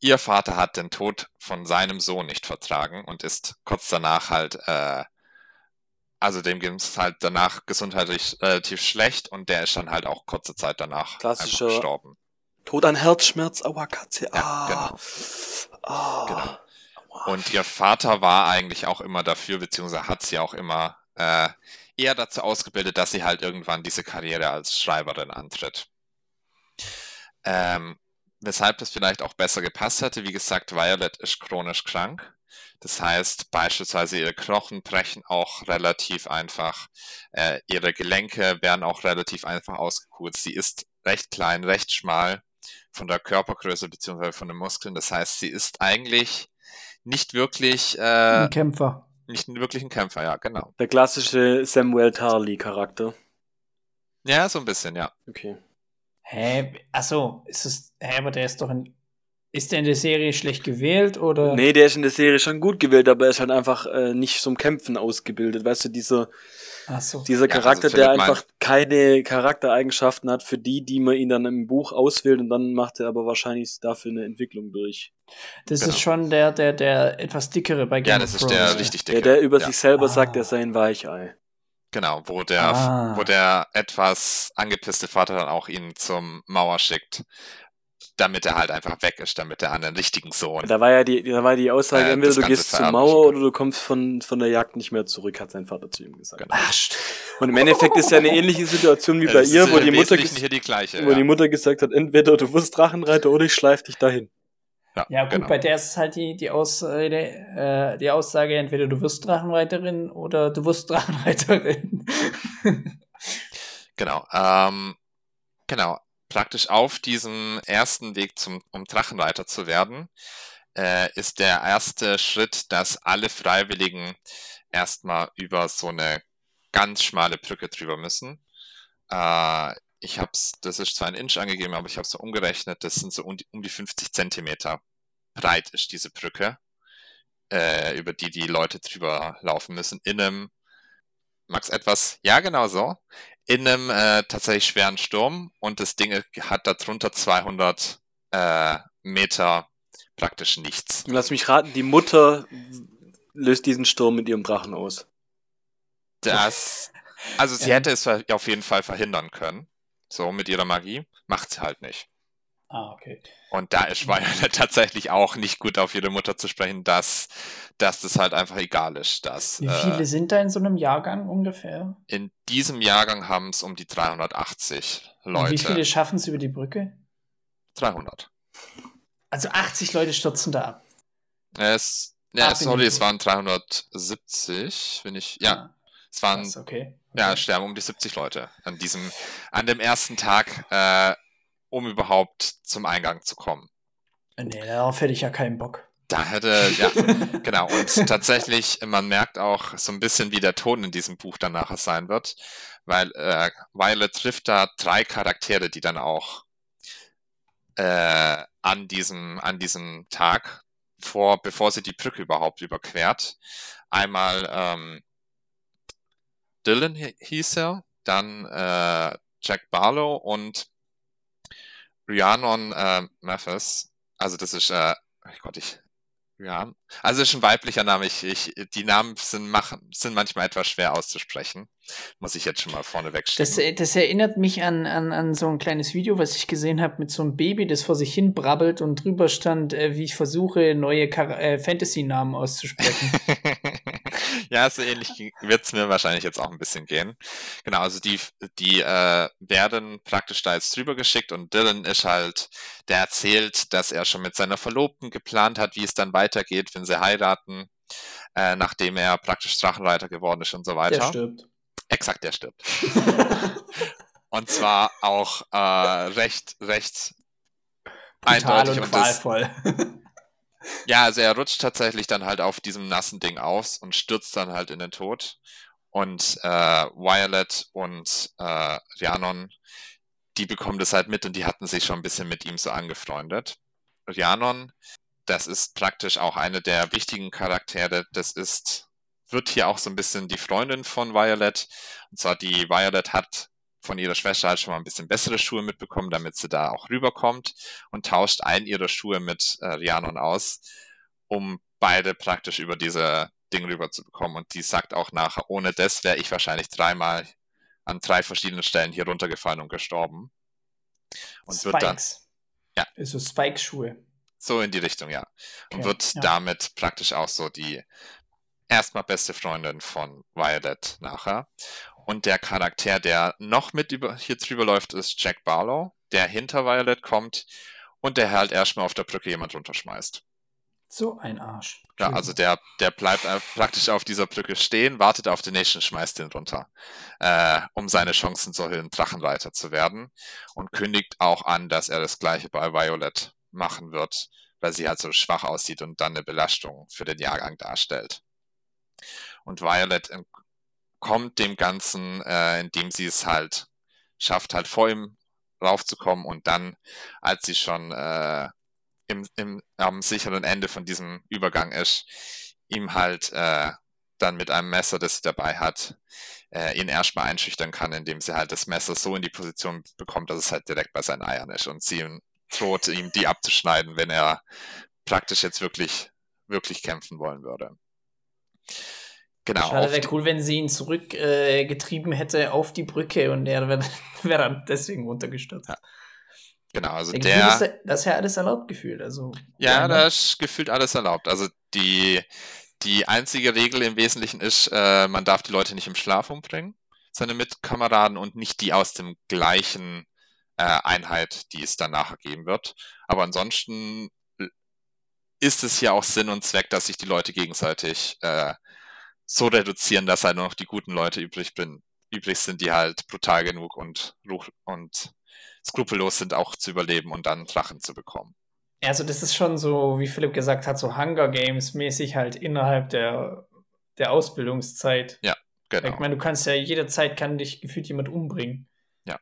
ihr Vater hat den Tod von seinem Sohn nicht vertragen und ist kurz danach halt, äh, also dem ging es halt danach gesundheitlich relativ schlecht und der ist dann halt auch kurze Zeit danach gestorben. Tod an Herzschmerz, aua Katze, Ja, ah. genau. Ah. Genau. Und ihr Vater war eigentlich auch immer dafür, beziehungsweise hat sie auch immer äh, eher dazu ausgebildet, dass sie halt irgendwann diese Karriere als Schreiberin antritt. Ähm, weshalb das vielleicht auch besser gepasst hätte. Wie gesagt, Violet ist chronisch krank. Das heißt, beispielsweise ihre Knochen brechen auch relativ einfach, äh, ihre Gelenke werden auch relativ einfach ausgekürzt. Sie ist recht klein, recht schmal von der Körpergröße beziehungsweise von den Muskeln. Das heißt, sie ist eigentlich nicht wirklich äh, Ein Kämpfer. nicht wirklich ein Kämpfer, ja, genau. Der klassische Samuel Tarly-Charakter. Ja, so ein bisschen, ja. Okay. Hä? Achso, ist es. Hä, aber der ist doch in. Ist der in der Serie schlecht gewählt oder? Nee, der ist in der Serie schon gut gewählt, aber er ist halt einfach äh, nicht zum Kämpfen ausgebildet. Weißt du, dieser, Achso. dieser Ja, also Charakter, Philipp der einfach keine Charaktereigenschaften hat, für die, die man ihn dann im Buch auswählt und dann macht er aber wahrscheinlich dafür eine Entwicklung durch. Das Genau. ist schon der, der, der etwas dickere bei Game Ja, of das ist der ja. richtig Der, dicke. der über ja, sich selber Ah. sagt, er sei ein Weichei. Genau, wo der, Ah. wo der etwas angepisste Vater dann auch ihn zum Mauer schickt, damit er halt einfach weg ist, damit er an den richtigen Sohn. Da war ja die, da war die Aussage, Äh, entweder du gehst zur Mauer oder du kommst von, von der Jagd nicht mehr zurück, hat sein Vater zu ihm gesagt. Genau. Ach, Und im Endeffekt ist ja eine ähnliche Situation wie Ja, bei das ihr, ist wo die, Mutter die gleiche. wo ja. die Mutter gesagt hat, entweder du wirst Drachenreiter oder ich schleif dich dahin. ja, gut, genau. bei der ist halt die, die, Ausrede, äh, die Aussage, entweder du wirst Drachenreiterin oder du wirst Drachenreiterin. Genau. Ähm, genau. Praktisch auf diesem ersten Weg zum, um Drachenreiter zu werden, äh, ist der erste Schritt, dass alle Freiwilligen erstmal über so eine ganz schmale Brücke drüber müssen. Äh, ich hab's, das ist zwar ein Inch angegeben, aber ich habe es so umgerechnet, das sind so um die, um die 50 Zentimeter breit ist diese Brücke, äh, über die die Leute drüber laufen müssen, in einem, Max etwas, ja genau so, in einem äh, tatsächlich schweren Sturm und das Ding hat darunter 200 äh, Meter praktisch nichts. Lass mich raten, die Mutter löst diesen Sturm mit ihrem Drachen aus. Das, also sie hätte es auf jeden Fall verhindern können, so mit ihrer Magie, macht sie halt nicht. Ah, okay. Und da ist Violet tatsächlich auch nicht gut auf ihre Mutter zu sprechen, dass, dass das halt einfach egal ist. Dass, Wie viele äh, sind da in so einem Jahrgang ungefähr? in diesem Jahrgang haben es um die 380 Und Leute. wie viele schaffen es über die Brücke? 300. Also 80 Leute stürzen da ab. Es, ja, Ab sorry, es waren 370, wenn ich, ja, Ah, es waren, krass, okay. ja, okay. sterben um die 70 Leute an diesem, an dem ersten Tag, äh, um überhaupt zum Eingang zu kommen. Nee, darauf hätte ich ja keinen Bock. Da hätte, ja, genau. Und tatsächlich, man merkt auch so ein bisschen, wie der Ton in diesem Buch dann nachher sein wird, weil äh, Violet trifft da drei Charaktere, die dann auch äh, an diesem an diesem Tag vor, bevor sie die Brücke überhaupt überquert, einmal ähm, Dylan hi- hieß er, dann äh, Jack Barlow und Rhiannon äh, Mathis. Also das ist, äh, oh Gott, ich, ja, also ist ein weiblicher Name. Ich, ich, die Namen sind, machen, sind manchmal etwas schwer auszusprechen. Muss ich jetzt schon mal vorneweg Das, schieben. äh, das erinnert mich an, an, an so ein kleines Video, was ich gesehen habe mit so einem Baby, das vor sich hin brabbelt und drüber stand, äh, wie ich versuche, neue Char äh, Fantasy-Namen auszusprechen. ja, so ähnlich wird es mir wahrscheinlich jetzt auch ein bisschen gehen. Genau, also die, die äh, werden praktisch da jetzt drüber geschickt und Dylan ist halt, der erzählt, dass er schon mit seiner Verlobten geplant hat, wie es dann weitergeht, wenn sie heiraten, äh, nachdem er praktisch Drachenreiter geworden ist und so weiter. Der stirbt. Exakt, der stirbt. Und zwar auch äh, recht, recht Brutal eindeutig. und Und das. Ja, also er rutscht tatsächlich dann halt auf diesem nassen Ding aus und stürzt dann halt in den Tod. Und äh, Violet und äh, Rhiannon, die bekommen das halt mit und die hatten sich schon ein bisschen mit ihm so angefreundet. Rhiannon, das ist praktisch auch eine der wichtigen Charaktere. Das ist, wird hier auch so ein bisschen die Freundin von Violet. Und zwar die Violet hat von ihrer Schwester halt schon mal ein bisschen bessere Schuhe mitbekommen, damit sie da auch rüberkommt und tauscht einen ihrer Schuhe mit äh, Rhiannon aus, um beide praktisch über diese Ding rüber zu bekommen. Und die sagt auch nachher, ohne das wäre ich wahrscheinlich dreimal an drei verschiedenen Stellen hier runtergefallen und gestorben. Und wird dann Spikes. Ja. Also Spike-Schuhe. so in die Richtung, ja. Und Okay, wird ja. damit praktisch auch so die erstmal beste Freundin von Violet nachher. Und der Charakter, der noch mit über, hier drüber läuft, ist Jack Barlow, der hinter Violet kommt und der halt erstmal auf der Brücke jemand runterschmeißt. So ein Arsch. Ja, also der, der bleibt praktisch auf dieser Brücke stehen, wartet auf den nächsten, schmeißt den runter, äh, um seine Chancen zu erhöhen, Drachenreiter zu werden und kündigt auch an, dass er das gleiche bei Violet machen wird, weil sie halt so schwach aussieht und dann eine Belastung für den Jahrgang darstellt. Und Violet kommt dem Ganzen, äh, indem sie es halt schafft, halt vor ihm raufzukommen und dann, als sie schon äh, im, im, am sicheren Ende von diesem Übergang ist, ihm halt äh, dann mit einem Messer, das sie dabei hat, äh, ihn erstmal einschüchtern kann, indem sie halt das Messer so in die Position bekommt, dass es halt direkt bei seinen Eiern ist und sie droht, ihm die abzuschneiden, wenn er praktisch jetzt wirklich, wirklich kämpfen wollen würde. Genau. Schade, wäre cool, wenn sie ihn zurückgetrieben äh, hätte auf die Brücke und er wäre wär dann deswegen runtergestürzt. Ja. Genau, also der. der ist, das ist ja alles erlaubt gefühlt. Also, ja, ja, da ist gefühlt alles erlaubt. Also die, die einzige Regel im Wesentlichen ist, äh, man darf die Leute nicht im Schlaf umbringen, seine Mitkameraden und nicht die aus dem gleichen äh, Einheit, die es dann nachher geben wird. Aber ansonsten ist es ja auch Sinn und Zweck, dass sich die Leute gegenseitig äh, so reduzieren, dass halt nur noch die guten Leute übrig, bin, übrig sind, die halt brutal genug und, und skrupellos sind, auch zu überleben und dann Drachen zu bekommen. Also das ist schon so, wie Philipp gesagt hat, so Hunger Games mäßig halt innerhalb der, der Ausbildungszeit. Ja, genau. Ich meine, du kannst ja jederzeit kann dich gefühlt jemand umbringen. Ja.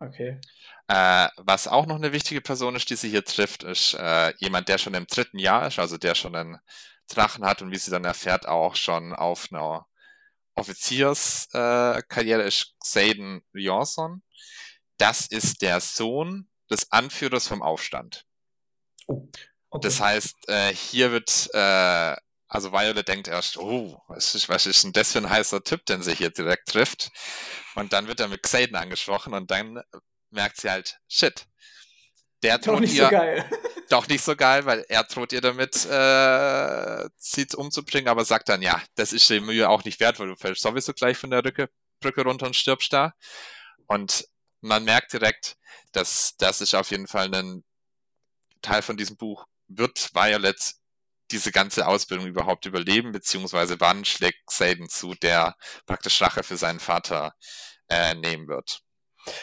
Okay. Äh, was auch noch eine wichtige Person ist, die sie hier trifft, ist äh, jemand, der schon im dritten Jahr ist, also der schon einen Drachen hat und wie sie dann erfährt, auch schon auf einer Offizierskarriere äh, ist Xaden Rionson das ist der Sohn des Anführers vom Aufstand. Oh, okay. Das heißt, äh, hier wird, äh, also Violet denkt erst, oh, was ist, was ist denn das für ein heißer Typ, den sie hier direkt trifft? Und dann wird er mit Xaden angesprochen und dann merkt sie halt, shit. Der nicht ihr, so. Doch nicht so geil, weil er droht ihr damit, äh, sie umzubringen, aber sagt dann, ja, das ist die Mühe auch nicht wert, weil du fällst sowieso gleich von der Brücke, Brücke runter und stirbst da. Und man merkt direkt, dass das ist auf jeden Fall ein Teil von diesem Buch. Wird Violet diese ganze Ausbildung überhaupt überleben, beziehungsweise wann schlägt Xaden zu, der praktisch Rache für seinen Vater äh, nehmen wird?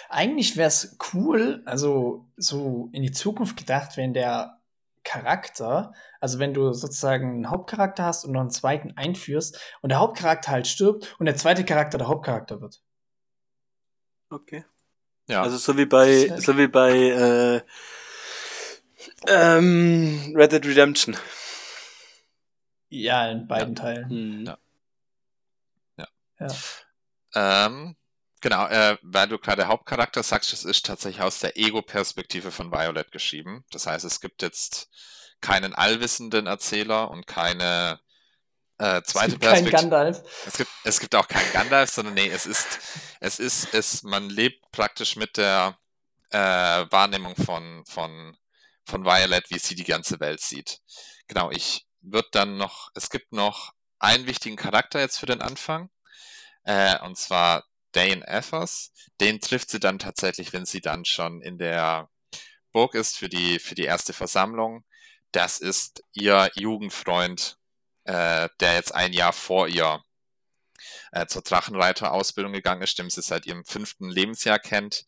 Eigentlich wäre es cool, also so in die Zukunft gedacht, wenn der Charakter, also wenn du sozusagen einen Hauptcharakter hast und noch einen zweiten einführst und der Hauptcharakter halt stirbt und der zweite Charakter der Hauptcharakter wird. Okay. Ja. Also so wie bei, so wie bei äh, ähm, Red Dead Redemption. Ja, in beiden ja. Teilen. Hm. Ja. Ja. ja. Ähm, genau, äh, weil du gerade Hauptcharakter sagst, es ist tatsächlich aus der Ego-Perspektive von Violet geschrieben. Das heißt, es gibt jetzt keinen allwissenden Erzähler und keine äh, zweite Perspektive. Kein Gandalf. Es gibt, es gibt auch keinen Gandalf, sondern nee, es ist, es ist, es, man lebt praktisch mit der äh, Wahrnehmung von, von, von Violet, wie sie die ganze Welt sieht. Genau, ich würde dann noch, es gibt noch einen wichtigen Charakter jetzt für den Anfang, äh, und zwar Dane Ethers. Den trifft sie dann tatsächlich, wenn sie dann schon in der Burg ist für die, für die erste Versammlung. Das ist ihr Jugendfreund äh, der jetzt ein Jahr vor ihr äh, zur Drachenreiter-Ausbildung gegangen ist, dem sie seit ihrem fünften Lebensjahr kennt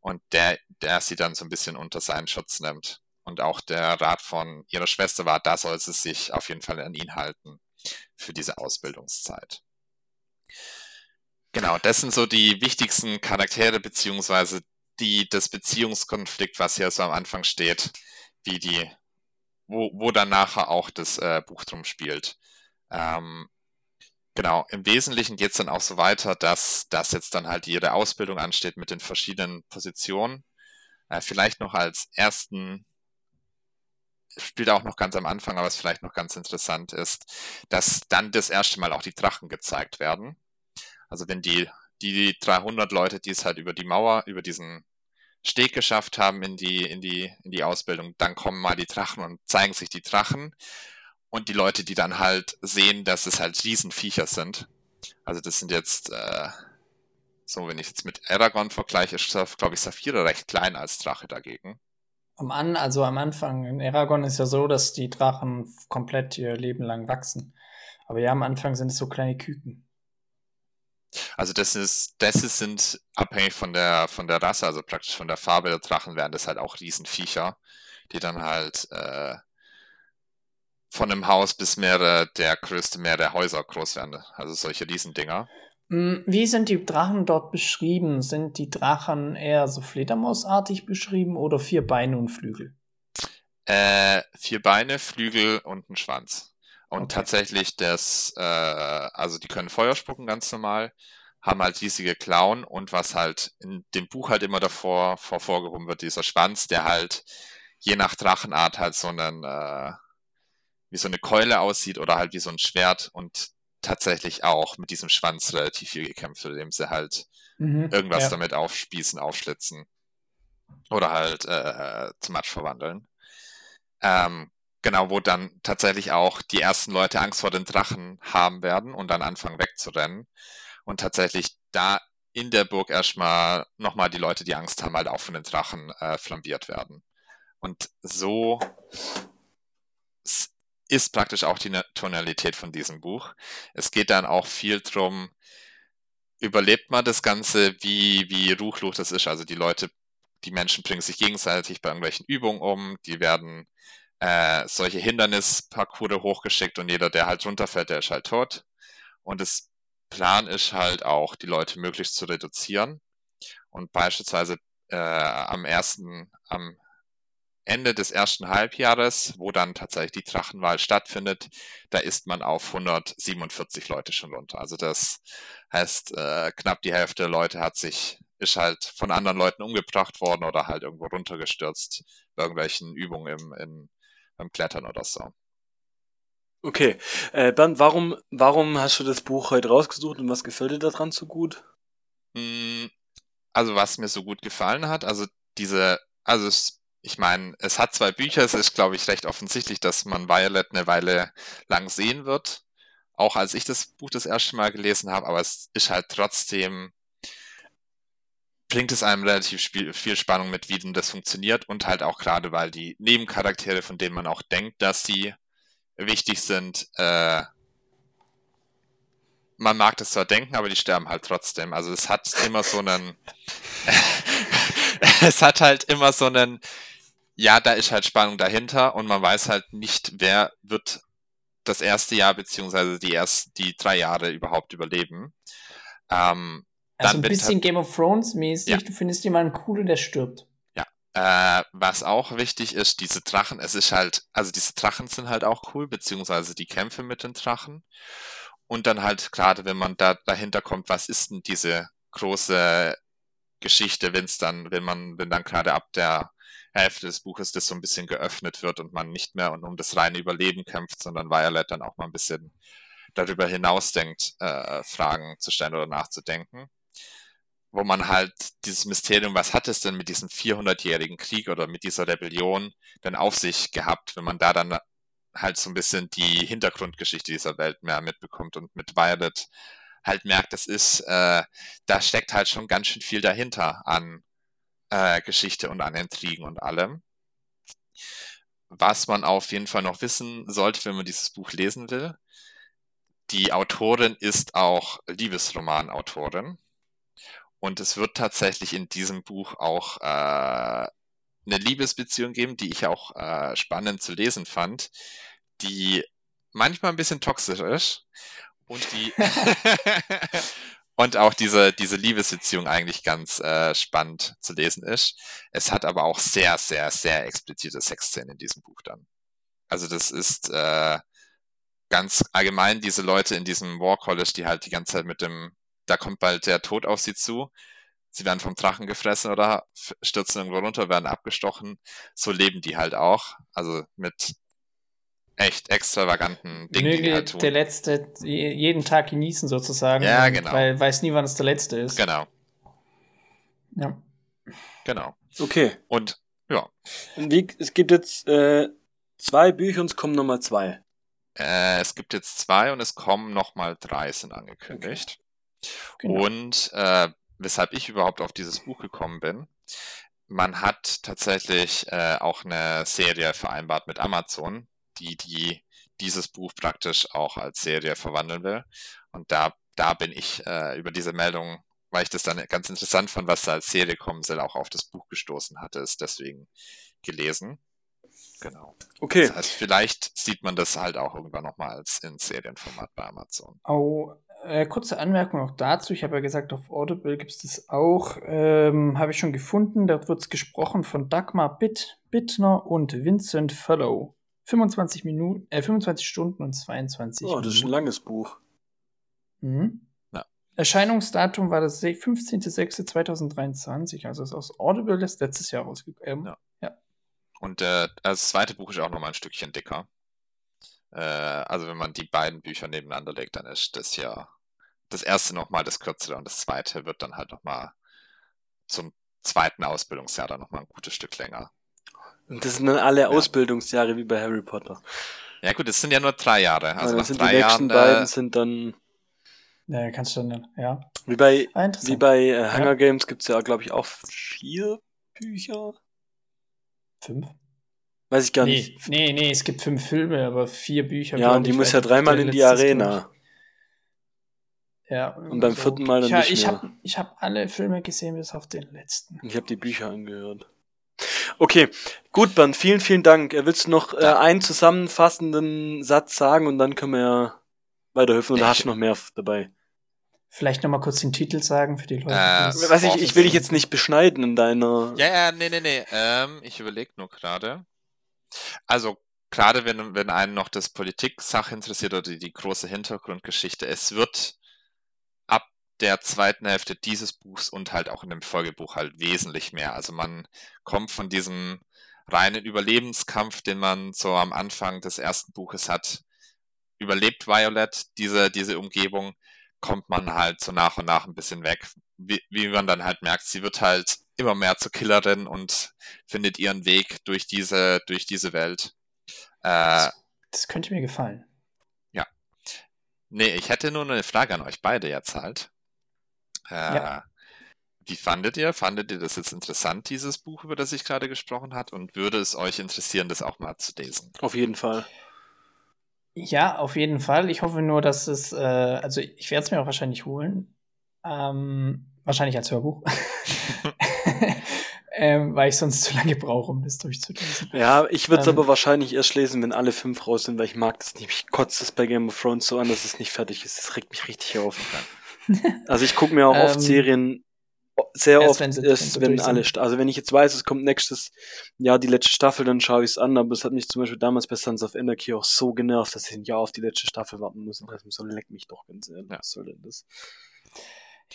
und der, der sie dann so ein bisschen unter seinen Schutz nimmt. Und auch der Rat von ihrer Schwester war, da soll sie sich auf jeden Fall an ihn halten für diese Ausbildungszeit. Genau, das sind so die wichtigsten Charaktere, beziehungsweise die, das Beziehungskonflikt, was hier so am Anfang steht, wie die wo, wo dann nachher auch das äh, Buch drum spielt. Ähm, genau, im Wesentlichen geht es dann auch so weiter, dass, dass jetzt dann halt ihre Ausbildung ansteht mit den verschiedenen Positionen. Äh, vielleicht noch als ersten spielt auch noch ganz am Anfang, aber was vielleicht noch ganz interessant ist, dass dann das erste Mal auch die Drachen gezeigt werden. Also wenn die, die 300 Leute, die es halt über die Mauer, über diesen Steg geschafft haben in die, in die, in die Ausbildung, dann kommen mal die Drachen und zeigen sich die Drachen. Und die Leute, die dann halt sehen, dass es halt Riesenviecher sind. Also das sind jetzt, äh, so wenn ich jetzt mit Aragorn vergleiche, ist, glaube ich, Saphira recht klein als Drache dagegen. Am An, also am Anfang in Aragon ist ja so, dass die Drachen komplett ihr Leben lang wachsen. Aber ja, am Anfang sind es so kleine Küken. Also das ist, das ist, sind abhängig von der von der Rasse, also praktisch von der Farbe der Drachen werden das halt auch Riesenviecher, die dann halt äh, von einem Haus bis mehrere der größte mehrere Häuser groß werden. Also solche Riesendinger. Hm, wie sind die Drachen dort beschrieben? Sind die Drachen eher so Fledermausartig beschrieben oder vier Beine und Flügel? Äh, vier Beine, Flügel und ein Schwanz. Und Okay. tatsächlich das, äh, also die können Feuer spucken ganz normal, haben halt riesige Klauen und was halt in dem Buch halt immer davor vorgehoben wird, dieser Schwanz, der halt je nach Drachenart halt so einen, äh, wie so eine Keule aussieht oder halt wie so ein Schwert und tatsächlich auch mit diesem Schwanz relativ viel gekämpft wird, indem sie halt Mhm, irgendwas ja. damit aufspießen, aufschlitzen oder halt äh, zu Matsch verwandeln. Ähm, genau, wo dann tatsächlich auch die ersten Leute Angst vor den Drachen haben werden und dann anfangen wegzurennen. Und tatsächlich da in der Burg erstmal nochmal die Leute, die Angst haben, halt auch von den Drachen äh, flambiert werden. Und so ist praktisch auch die Na- Tonalität von diesem Buch. Es geht dann auch viel drum, überlebt man das Ganze, wie, wie ruchlos das ist. Also die Leute, die Menschen bringen sich gegenseitig bei irgendwelchen Übungen um, die werden äh, solche Hindernisparcours hochgeschickt und jeder, der halt runterfällt, der ist halt tot. Und das Plan ist halt auch, die Leute möglichst zu reduzieren. Und beispielsweise äh, am ersten, am Ende des ersten Halbjahres, wo dann tatsächlich die Drachenwahl stattfindet, da ist man auf 147 Leute schon runter. Also das heißt, äh, knapp die Hälfte der Leute hat sich, ist halt von anderen Leuten umgebracht worden oder halt irgendwo runtergestürzt bei irgendwelchen Übungen im, im, beim Klettern oder so. Okay. Äh, Bernd, warum, warum hast du das Buch heute rausgesucht und was gefällt dir daran so gut? Mm, Also was mir so gut gefallen hat, also diese, also es, ich meine, es hat zwei Bücher, es ist, glaube ich, recht offensichtlich, dass man Violet eine Weile lang sehen wird. Auch als ich das Buch das erste Mal gelesen habe, aber es ist halt trotzdem, bringt es einem relativ viel Spannung mit, wie denn das funktioniert und halt auch gerade, weil die Nebencharaktere, von denen man auch denkt, dass sie wichtig sind, äh, man mag das zwar denken, aber die sterben halt trotzdem. Also es hat immer so einen, es hat halt immer so einen, ja, da ist halt Spannung dahinter und man weiß halt nicht, wer wird das erste Jahr beziehungsweise die ersten, die drei Jahre überhaupt überleben. Ähm, Also ein bisschen Game of Thrones mäßig. Ja. Du findest jemanden cool und der stirbt. Äh, was auch wichtig ist, diese Drachen, es ist halt, also diese Drachen sind halt auch cool, beziehungsweise die Kämpfe mit den Drachen. Und dann halt gerade, wenn man da dahinter kommt, was ist denn diese große Geschichte, wenn es dann, wenn man, wenn dann gerade ab der Hälfte des Buches das so ein bisschen geöffnet wird und man nicht mehr um das reine Überleben kämpft, sondern Violet dann auch mal ein bisschen darüber hinaus denkt, äh, Fragen zu stellen oder nachzudenken wo man halt dieses Mysterium, was hat es denn mit diesem 400-jährigen Krieg oder mit dieser Rebellion denn auf sich gehabt, wenn man da dann halt so ein bisschen die Hintergrundgeschichte dieser Welt mehr mitbekommt und mit Violet halt merkt, das ist, äh, da steckt halt schon ganz schön viel dahinter an äh, Geschichte und an Intrigen und allem. Was man auf jeden Fall noch wissen sollte, wenn man dieses Buch lesen will, die Autorin ist auch Liebesromanautorin. Und es wird tatsächlich in diesem Buch auch äh, eine Liebesbeziehung geben, die ich auch äh, spannend zu lesen fand, die manchmal ein bisschen toxisch ist und die und auch diese, diese Liebesbeziehung eigentlich ganz äh, spannend zu lesen ist. Es hat aber auch sehr, sehr, sehr explizite Sexszenen in diesem Buch dann. Also das ist äh, ganz allgemein diese Leute in diesem War College, die halt die ganze Zeit mit dem da kommt bald der Tod auf sie zu. Sie werden vom Drachen gefressen oder stürzen irgendwo runter, werden abgestochen. So leben die halt auch. Also mit echt extravaganten Dingen, die die Möge halt tun. der Letzte jeden Tag genießen sozusagen. Ja, genau. Weil weiß nie, wann es der Letzte ist. Genau, Ja. genau. Okay. Und ja, Und Wie, es gibt jetzt äh, zwei Bücher und es kommen nochmal zwei. äh, es gibt jetzt zwei und es kommen nochmal drei, sind angekündigt. Genau. Und äh, weshalb ich überhaupt auf dieses Buch gekommen bin. man hat tatsächlich äh, auch eine Serie vereinbart mit Amazon, die, die dieses Buch praktisch auch als Serie verwandeln will. Und da, da bin ich äh, über diese Meldung, weil ich das dann ganz interessant fand, was da als Serie kommen soll, auch auf das Buch gestoßen hatte, ist deswegen gelesen. Genau. Okay. Das heißt, vielleicht sieht man das halt auch irgendwann nochmal als in Serienformat bei Amazon. Oh, äh, kurze Anmerkung noch dazu. Ich habe ja gesagt, auf Audible gibt es das auch. Ähm, habe ich schon gefunden. Da wird es gesprochen von Dagmar Bitt, Bittner und Vincent Fellow. 25 Minuten, äh, 25 Stunden und 22 Oh, das ist ein Minuten. langes Buch. Mhm. Ja. Erscheinungsdatum war das 15.06.2023, also ist aus Audible ist letztes Jahr rausgekommen. Ja. Ja. Und äh, das zweite Buch ist auch nochmal ein Stückchen dicker. Äh, also wenn man die beiden Bücher nebeneinander legt, dann ist das ja das erste nochmal das kürzere und das zweite wird dann halt nochmal zum zweiten Ausbildungsjahr dann nochmal ein gutes Stück länger. Und das sind dann alle Ausbildungsjahre wie bei Harry Potter. Ja gut, es sind ja nur drei Jahre. Also Also nach sind drei die nächsten Jahren beiden äh, sind dann Ja, kannst du dann, ja. wie bei Ah, wie bei äh, Hunger Games gibt's ja glaube ich auch vier Bücher. Fünf? Weiß ich gar nee, nicht. nee, nee, es gibt fünf Filme, aber vier Bücher. Ja, und die muss ja dreimal in die Arena. Ja. Und beim vierten Mal dann ja, nicht ich mehr. habe ich hab alle Filme gesehen, bis auf den letzten. Ich habe die Bücher angehört. Okay, gut, Bernd, vielen, vielen Dank. Äh, Willst du noch äh, einen zusammenfassenden Satz sagen und dann können wir ja weiterhelfen und Ja, da hast du noch mehr dabei. Vielleicht nochmal kurz den Titel sagen für die Leute. Äh, die Weiß ich, ich will dich jetzt nicht beschneiden in deiner. Ja, ja, nee, nee, nee. Ähm, ich überlege nur gerade. Also, gerade wenn, wenn einen noch das Politik-Sache interessiert oder die, die große Hintergrundgeschichte, es wird der zweiten Hälfte dieses Buchs und halt auch in dem Folgebuch halt wesentlich mehr. Also man kommt von diesem reinen Überlebenskampf, den man so am Anfang des ersten Buches hat, überlebt Violet diese, diese Umgebung, kommt man halt so nach und nach ein bisschen weg. Wie, wie man dann halt merkt, sie wird halt immer mehr zur Killerin und findet ihren Weg durch diese, durch diese Welt. Äh, Das könnte mir gefallen. nee, ich hätte nur eine Frage an euch beide jetzt halt. Äh, Ja. Wie fandet ihr? Fandet ihr das jetzt interessant, dieses Buch, über das ich gerade gesprochen habe? Und würde es euch interessieren, das auch mal zu lesen? Auf jeden Fall. Ja, auf jeden Fall. Ich hoffe nur, dass es, äh, also ich werde es mir auch wahrscheinlich holen. Ähm, wahrscheinlich als Hörbuch. ähm, weil ich sonst zu lange brauche, um das durchzulesen. Ja, ich würde es Ähm. aber wahrscheinlich erst lesen, wenn alle fünf raus sind, weil ich mag das nicht. Ich kotze das bei Game of Thrones so an, dass es nicht fertig ist. Das regt mich richtig auf. Also ich gucke mir auch oft Ähm, Serien sehr erst oft wenn sie- erst, wenn alle, also wenn ich jetzt weiß, es kommt nächstes Jahr die letzte Staffel, dann schaue ich es an, aber es hat mich zum Beispiel damals bei Sons of Anarchy auch so genervt, dass ich ein Jahr auf die letzte Staffel warten muss und das so leck mich doch ganz ehrlich. Ja. Was soll denn das?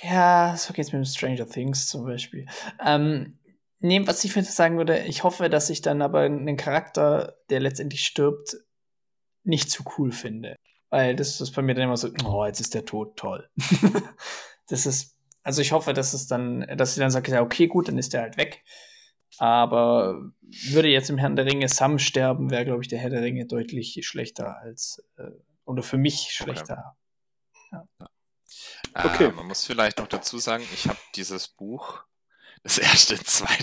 Ja, so geht's mit dem Stranger Things zum Beispiel. Ähm, nee, was ich für sagen würde, ich hoffe, dass ich dann aber einen Charakter, der letztendlich stirbt, nicht zu cool finde. Weil das ist bei mir dann immer so, oh, jetzt ist der tot, toll. das ist, also ich hoffe, dass es dann, dass sie dann sagt, ja, okay, gut, dann ist der halt weg. Aber würde jetzt im Herrn der Ringe Sam sterben, wäre, glaube ich, der Herr der Ringe deutlich schlechter als, äh, oder für mich schlechter. Okay. Äh, man muss vielleicht noch dazu sagen, ich habe dieses Buch das erste in zwei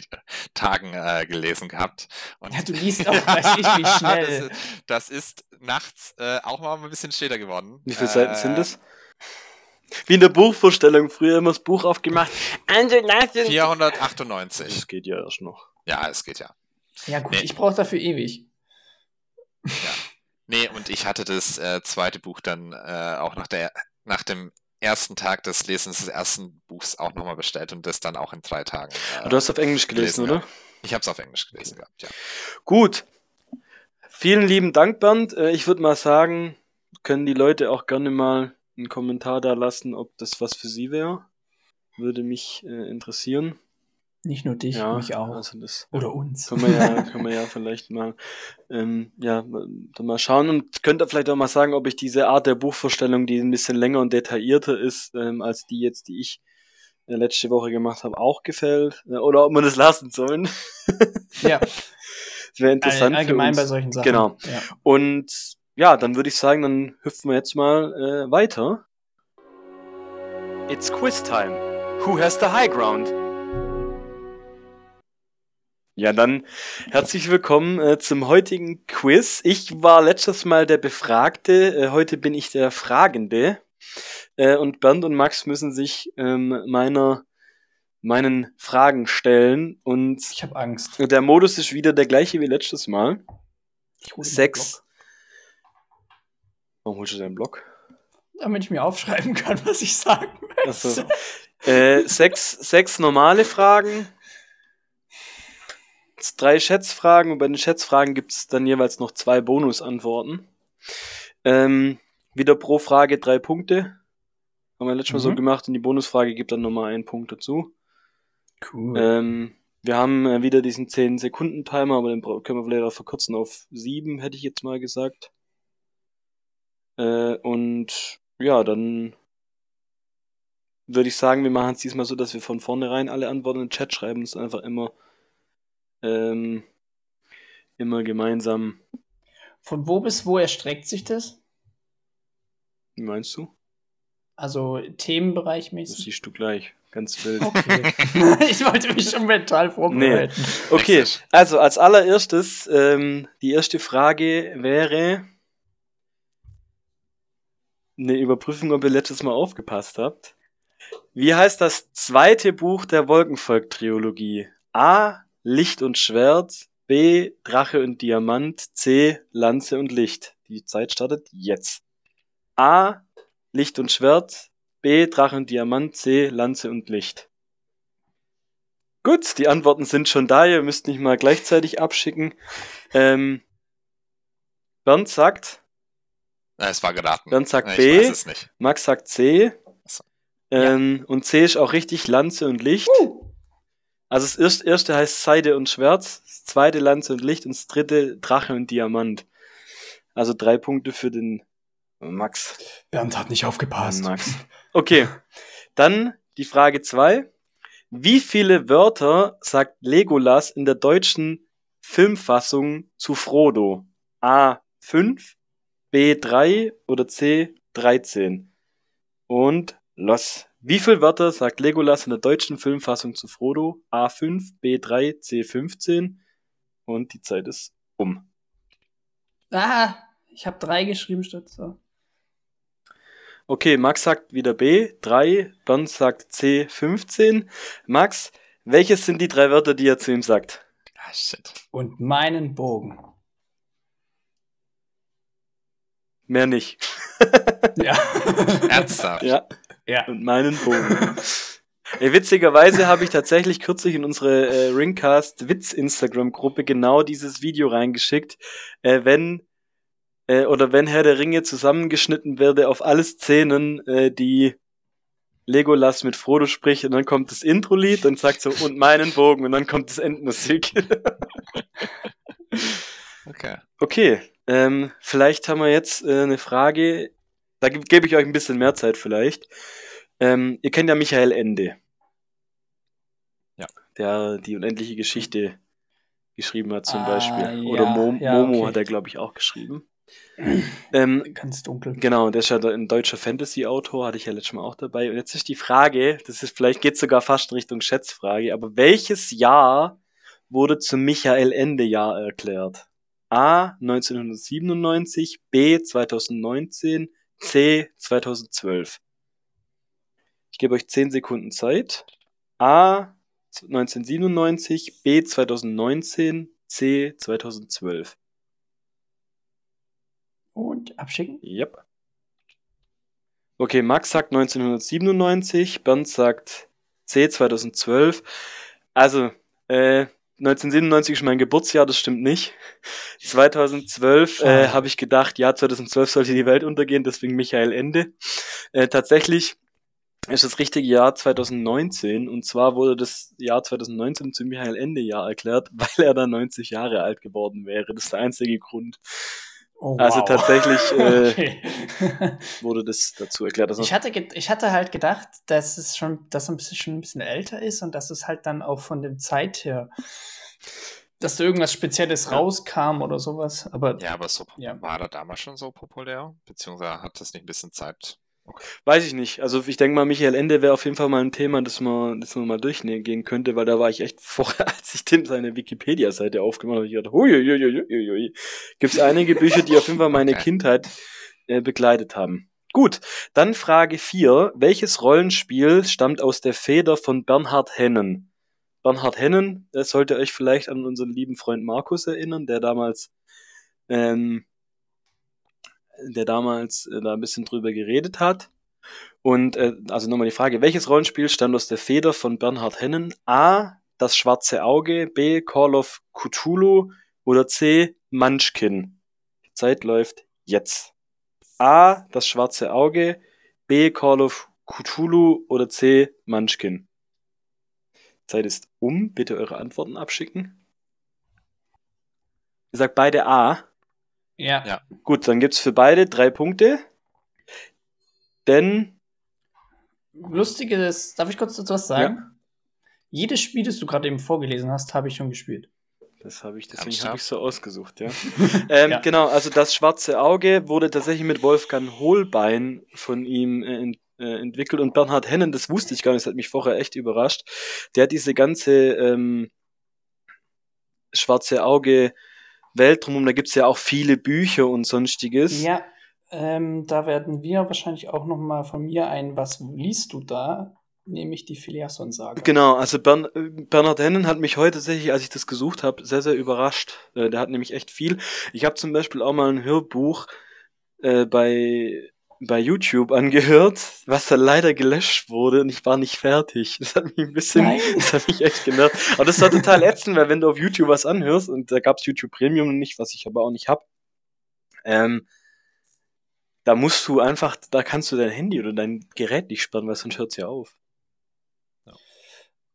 Tagen äh, gelesen gehabt. Und Ja, du liest auch, weiß ich, wie schnell. das, ist- das ist nachts äh, auch mal ein bisschen später geworden. Wie viele Seiten sind Äh, das? Wie in der Buchvorstellung, früher immer das Buch aufgemacht. Also, lass uns- 498. Das geht ja erst noch. Ja, es geht ja. Ja, gut, Nee. ich brauche dafür ewig. Nee, und ich hatte das äh, zweite Buch dann äh, auch nach, der, nach dem ersten Tag des Lesens des ersten Buchs auch nochmal bestellt und das dann auch in drei Tagen. Äh, Du hast auf Englisch gelesen, gelesen, oder? ich habe es auf Englisch gelesen gehabt, ja. Gut. Vielen lieben Dank, Bernd. Äh, Ich würde mal sagen, können die Leute auch gerne mal einen Kommentar da lassen, ob das was für sie wäre. Würde mich äh, interessieren. Nicht nur dich, ja, mich auch. Also das Oder uns. können wir ja, können wir ja vielleicht mal, ähm, ja, dann mal schauen und könnt ihr vielleicht auch mal sagen, ob ich diese Art der Buchvorstellung, die ein bisschen länger und detaillierter ist, ähm, als die jetzt, die ich äh, letzte Woche gemacht habe, auch gefällt. Äh, oder ob wir das lassen sollen. ja, Das wäre interessant. all, allgemein für bei uns. solchen Sachen. Genau. Ja. Und ja, dann würde ich sagen, dann hüpfen wir jetzt mal äh, weiter. It's quiz time. Who has the high ground? Ja, dann herzlich willkommen äh, zum heutigen Quiz. Ich war letztes Mal der Befragte, äh, heute bin ich der Fragende. Äh, und Bernd und Max müssen sich ähm, meiner meinen Fragen stellen. Und Ich habe Angst. der Modus ist wieder der gleiche wie letztes Mal. Ich hole Sechs. Block, Warum holst du deinen Block? damit ich mir aufschreiben kann, was ich sagen möchte. Äh, sechs, sechs normale Fragen, drei Schätzfragen und bei den Schätzfragen gibt es dann jeweils noch zwei Bonusantworten. Ähm, wieder pro Frage drei Punkte. Haben wir letztes Mal so Mhm. gemacht und die Bonusfrage gibt dann nochmal einen Punkt dazu. Cool. Ähm, wir haben äh, wieder diesen 10-Sekunden-Timer, aber den können wir vielleicht auch verkürzen auf sieben, hätte ich jetzt mal gesagt. Äh, und ja, dann würde ich sagen, wir machen es diesmal so, dass wir von vornherein alle Antworten in den Chat schreiben. Das ist einfach immer, ähm, immer gemeinsam. Von wo bis wo erstreckt sich das? Wie meinst du? Also Themenbereich Das siehst du gleich. Ganz wild. Okay. ich wollte mich schon mental vorbereiten. Okay, Richtig. also als allererstes, ähm, die erste Frage wäre eine Überprüfung, ob ihr letztes Mal aufgepasst habt. Wie heißt das zweite Buch der Wolkenvolk-Trilogie? A. Licht und Schwert. B. Drache und Diamant. C. Lanze und Licht. Die Zeit startet jetzt. A. Licht und Schwert. B. Drache und Diamant. C. Lanze und Licht. Gut, die Antworten sind schon da. Ihr müsst nicht mal gleichzeitig abschicken. Ähm, Bernd sagt, Äh, es war geraten. Bernd sagt ich B. weiß es nicht. Max sagt C. So. Ähm, Und C ist auch richtig Lanze und Licht. Also das erste, erste heißt Seide und Schwert, das zweite Lanze und Licht und das dritte Drache und Diamant. Also drei Punkte für den Max. Bernd hat nicht aufgepasst. Max. Okay, dann die Frage zwei. Wie viele Wörter sagt Legolas in der deutschen Filmfassung zu Frodo? A 5, B 3 oder C 13? Und los. Wie viele Wörter sagt Legolas in der deutschen Filmfassung zu Frodo? A 5, B 3, C 15? Und die Zeit ist um. Ah, ich habe drei geschrieben statt so. Okay, Max sagt wieder B, 3, Bernd sagt C, 15. Max, welches sind die drei Wörter, die er zu ihm sagt? Ah, shit. Und meinen Bogen. Mehr nicht. Ja. Ernsthaft? Ja, ja. und meinen Bogen. Ey, witzigerweise habe ich tatsächlich kürzlich in unsere äh, Ringcast Witz Instagram Gruppe genau dieses Video reingeschickt, äh, wenn äh, oder wenn Herr der Ringe zusammengeschnitten werde auf alle Szenen, äh, die Legolas mit Frodo spricht und dann kommt das Intro-Lied und sagt so und meinen Bogen und dann kommt das Endmusik. Okay. Okay, ähm, vielleicht haben wir jetzt äh, eine Frage. Da ge gebe ich euch ein bisschen mehr Zeit vielleicht. Ähm, ihr kennt ja Michael Ende. Ja. Der die unendliche Geschichte geschrieben hat zum Ah, Beispiel. ja, Oder Mo ja, Momo okay. hat er, glaube ich, auch geschrieben. ähm, Ganz dunkel. Genau, der ist ja ein deutscher Fantasy-Autor, hatte ich ja letztes Mal auch dabei. Und jetzt ist die Frage, das ist vielleicht geht sogar fast in Richtung Schätzfrage, aber welches Jahr wurde zum Michael-Ende-Jahr erklärt? A 1997, B 2019, C 2012. Ich gebe euch 10 Sekunden Zeit. A 1997, B 2019, C 2012. Und abschicken? Yep. Okay, Max sagt 1997, Bernd sagt C 2012. Also, äh, 1997 ist mein Geburtsjahr, das stimmt nicht. 2012 äh, Schade. habe ich gedacht, ja, 2012 sollte die Welt untergehen, deswegen Michael Ende. Äh, tatsächlich ist das richtige Jahr 2019 und zwar wurde das Jahr 2019 zum Michael Ende Jahr erklärt, weil er dann 90 Jahre alt geworden wäre. Das ist der einzige Grund. Oh, Also wow. tatsächlich, äh, okay. wurde das dazu erklärt. Also, Ich hatte, ich hatte halt gedacht, dass es schon, dass ein bisschen, schon ein bisschen älter ist und dass es halt dann auch von der Zeit her, dass da irgendwas Spezielles Ja. rauskam oder sowas. Aber Ja, aber so Ja. war er damals schon so populär? Beziehungsweise hat das nicht ein bisschen Zeit Weiß ich nicht. Also ich denke mal, Michael Ende wäre auf jeden Fall mal ein Thema, das man, das man mal durchgehen könnte, weil da war ich echt vorher, als ich Tim seine Wikipedia-Seite aufgemacht habe, ich gedacht, huiuiuiuiui. Gibt es einige Bücher, die auf jeden Fall meine Okay. Kindheit äh, begleitet haben. Gut, dann Frage 4. Welches Rollenspiel stammt aus der Feder von Bernhard Hennen? Bernhard Hennen, das sollte euch vielleicht an unseren lieben Freund Markus erinnern, der damals ähm, der damals äh, da ein bisschen drüber geredet hat. Und äh, also nochmal die Frage, welches Rollenspiel stammt aus der Feder von Bernhard Hennen? A. Das schwarze Auge, B. Call of Cthulhu oder C. Munchkin. Die Zeit läuft jetzt. A. Das schwarze Auge, B. Call of Cthulhu oder C. Munchkin. Zeit ist um. Bitte eure Antworten abschicken. Ihr sagt beide A. Ja. Ja. Gut, dann gibt's für beide drei Punkte. Denn, Lustige ist, darf ich kurz dazu was sagen? Jedes Spiel, das du gerade eben vorgelesen hast, habe ich schon gespielt. das habe ich, deswegen habe ich so ausgesucht, ja. ähm, Ja. Genau, also das schwarze Auge wurde tatsächlich mit Wolfgang Holbein von ihm äh, ent, äh, entwickelt und Bernhard Hennen, das wusste ich gar nicht, das hat mich vorher echt überrascht. Der hat diese ganze ähm, schwarze Auge Welt drumherum, da gibt's ja auch viele Bücher und sonstiges. Ja, ähm, da werden wir wahrscheinlich auch noch mal von mir ein, was liest du da? Nämlich die Filiason-Saga. Genau, also Bern, äh, Bernhard Hennen hat mich heute tatsächlich, als ich das gesucht habe, sehr, sehr überrascht. Äh, der hat nämlich echt viel. Ich habe zum Beispiel auch mal ein Hörbuch äh, bei, bei YouTube angehört, was dann leider gelöscht wurde und ich war nicht fertig. Das hat mich ein bisschen, Nein. das hat mich echt genervt. Aber das war total ätzend, weil wenn du auf YouTube was anhörst und da gab's YouTube Premium nicht, was ich aber auch nicht hab, ähm, da musst du einfach, da kannst du dein Handy oder dein Gerät nicht sperren, weil sonst hört's ja auf.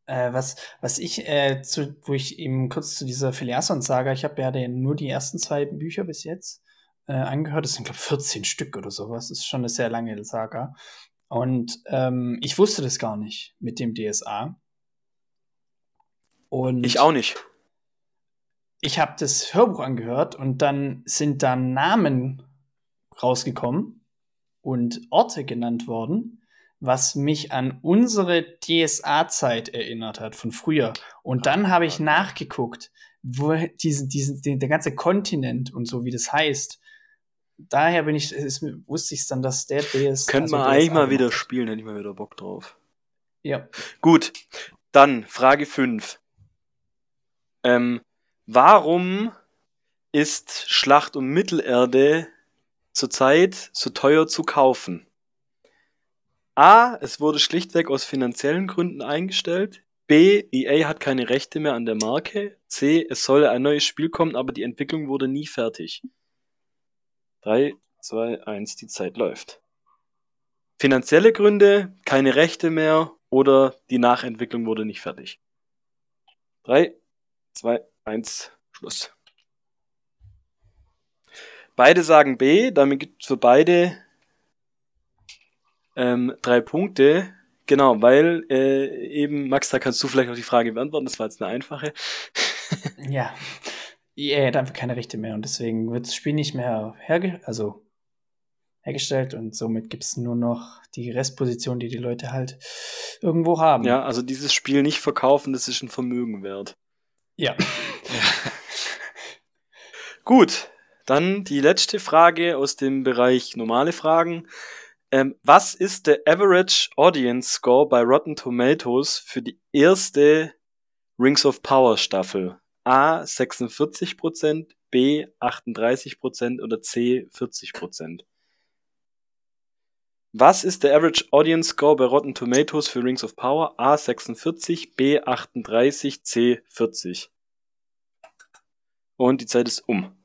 Äh, was, was ich, äh, zu, wo ich eben kurz zu dieser Filiason-Saga, ich habe ja den, nur die ersten zwei Bücher bis jetzt äh, angehört. Das sind, glaube ich, 14 Stück oder sowas. Das ist schon eine sehr lange Saga. Und ähm, ich wusste das gar nicht mit dem DSA. Und Ich auch nicht. ich habe das Hörbuch angehört und dann sind da Namen rausgekommen und Orte genannt worden, was mich an unsere DSA-Zeit erinnert hat von früher. Und dann habe ich nachgeguckt, wo diese, diese, der, der ganze Kontinent und so, wie das heißt. Daher bin ich, ist, wusste ich dann, dass der DS. Könnte also man eigentlich mal wieder spielen, hätte ich mal wieder Bock drauf. Ja. Gut, dann Frage 5. Ähm, warum ist Schlacht um Mittelerde zurzeit so teuer zu kaufen? A. Es wurde schlichtweg aus finanziellen Gründen eingestellt. B. EA hat keine Rechte mehr an der Marke. C. Es soll ein neues Spiel kommen, aber die Entwicklung wurde nie fertig. 3, 2, 1, die Zeit läuft. Finanzielle Gründe, keine Rechte mehr oder die Nachentwicklung wurde nicht fertig. 3, 2, 1, Schluss. Beide sagen B, damit gibt es für beide ähm, drei Punkte. Genau, weil äh, eben, Max, da kannst du vielleicht noch die Frage beantworten, das war jetzt eine einfache. Ja. EA hat einfach keine Rechte mehr und deswegen wird das Spiel nicht mehr herge also hergestellt und somit gibt es nur noch die Restposition, die die Leute halt irgendwo haben. Ja, also dieses Spiel nicht verkaufen, das ist ein Vermögen wert. Ja. Gut, dann die letzte Frage aus dem Bereich normale Fragen. Ähm, was ist der Average Audience Score bei Rotten Tomatoes für die erste Rings of Power Staffel? A 46%, B 38% oder C 40%? Was ist der Average Audience Score bei Rotten Tomatoes für Rings of Power? A 46, B 38, C 40. Und die Zeit ist um.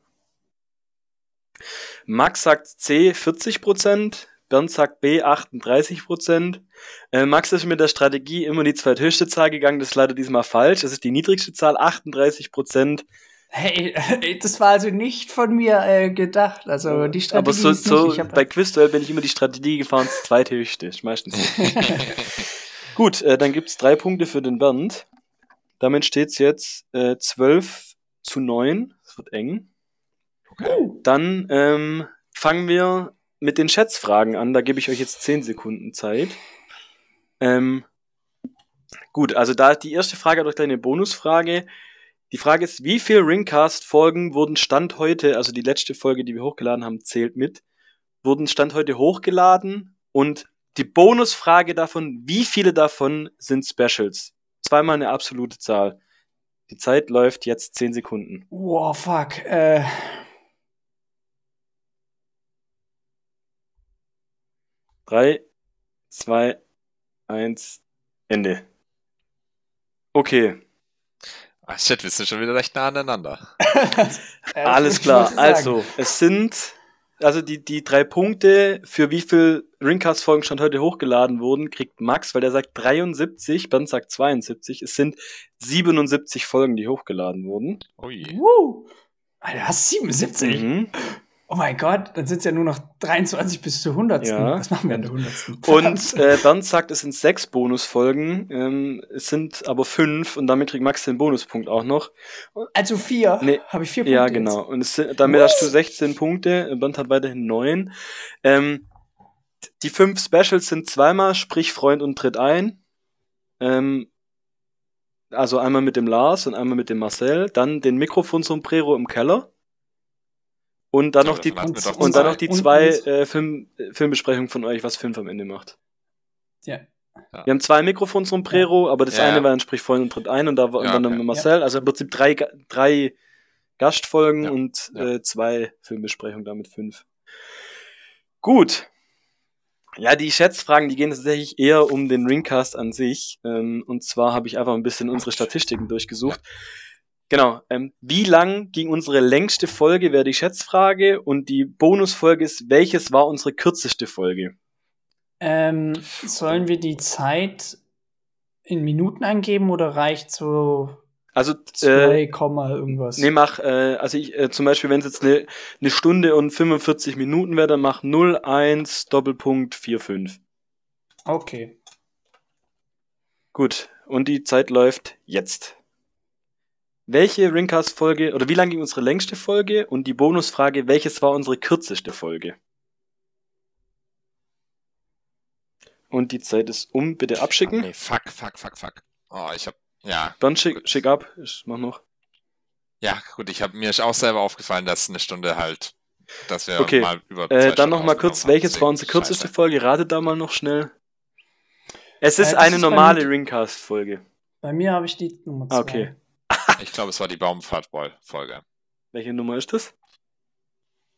Max sagt C 40%, Bernd sagt B 38%. Äh, Max ist mit der Strategie immer die zweithöchste Zahl gegangen, das ist leider diesmal falsch. Das ist die niedrigste Zahl, 38%. Hey, äh, das war also nicht von mir äh, gedacht. Also die Strategie Aber so, ist so. Ich bei Quizduell bin ich immer die Strategie gefahren, das zweithöchste. Ist meistens. Gut, äh, dann gibt's drei Punkte für den Bernd. Damit steht's jetzt äh, 12 zu 9. Das wird eng. Oh, Dann ähm, fangen wir mit den Schätzfragen an. Da gebe ich euch jetzt 10 Sekunden Zeit. Ähm, gut, also da die erste Frage hat euch eine Bonusfrage. Die Frage ist, wie viele Ringcast-Folgen wurden Stand heute, also die letzte Folge, die wir hochgeladen haben, zählt mit, wurden Stand heute hochgeladen und die Bonusfrage davon, wie viele davon sind Specials? Zweimal eine absolute Zahl. Die Zeit läuft jetzt 10 Sekunden. Wow, fuck. Äh. Drei, zwei, eins, Ende. Okay. Ah, shit, wir sind schon wieder recht nah aneinander. Alles klar. Also, es sind, also die, die drei Punkte, für wie viel Ringcast-Folgen schon heute hochgeladen wurden, kriegt Max, weil der sagt 73, Bernd sagt 72. Es sind 77 Folgen, die hochgeladen wurden. Ui. Woo. Alter, hast 77? Mhm. Oh mein Gott, dann sind es ja nur noch 23 bis zur 100. Ja. Was machen wir an der 100. Und äh, Bernd sagt, es sind sechs Bonusfolgen. Ähm, es sind aber fünf und damit kriegt Max den Bonuspunkt auch noch. also vier. Nee, Habe ich vier Punkte Ja, jetzt? genau. Und es sind, damit Was? hast du 16 Punkte. Bernd hat weiterhin neun. Ähm, die fünf Specials sind zweimal, sprich Freund und tritt ein. Ähm, also einmal mit dem Lars und einmal mit dem Marcel. Dann den Mikrofon zum Prero im Keller. Und dann So, noch die, und dann zwei. noch die zwei äh, Film, äh, Filmbesprechungen von euch, was fünf am Ende macht. Ja. Wir haben zwei Mikrofons zum Prero, aber das Ja. eine war dann sprich Freund und tritt ein und da war Ja, und dann okay. Marcel. Also im Prinzip drei, drei Gastfolgen Ja. und Ja. Äh, zwei Filmbesprechungen, damit fünf. Gut. Ja, die Schätzfragen, die gehen tatsächlich eher um den Ringcast an sich. Ähm, und zwar habe ich einfach ein bisschen unsere Statistiken durchgesucht. Genau. Ähm, wie lang ging unsere längste Folge, wäre die Schätzfrage. Und die Bonusfolge ist, welches war unsere kürzeste Folge? Ähm, sollen wir die Zeit in Minuten angeben oder reicht so Also, äh, 2, Komma irgendwas? nee, mach, äh, also ich, äh, zum Beispiel, wenn es jetzt eine eine Stunde und 45 Minuten wäre, dann mach 01 Doppelpunkt 45. Okay. Gut, und die Zeit läuft jetzt. Welche Ringcast-Folge, oder wie lang ging unsere längste Folge? Und die Bonusfrage, welches war unsere kürzeste Folge? Und die Zeit ist um, bitte abschicken. Nee, fuck, fuck, fuck, fuck. Oh, ich hab. Ja, Dann schick, schick ab, ich mach noch. ja, gut, ich hab mir ist auch selber aufgefallen, dass eine Stunde halt, dass wir Okay, mal über. Äh, zwei dann Stunden noch mal kurz, haben, welches war unsere kürzeste scheiße. Folge? Ratet da mal noch schnell. Es Äh, ist das eine ist normale Ringcast-Folge. Bei mir habe ich die Nummer 2. Ah, okay. Ich glaube, es war die Baumfahrtboy-Folge. Welche Nummer ist das?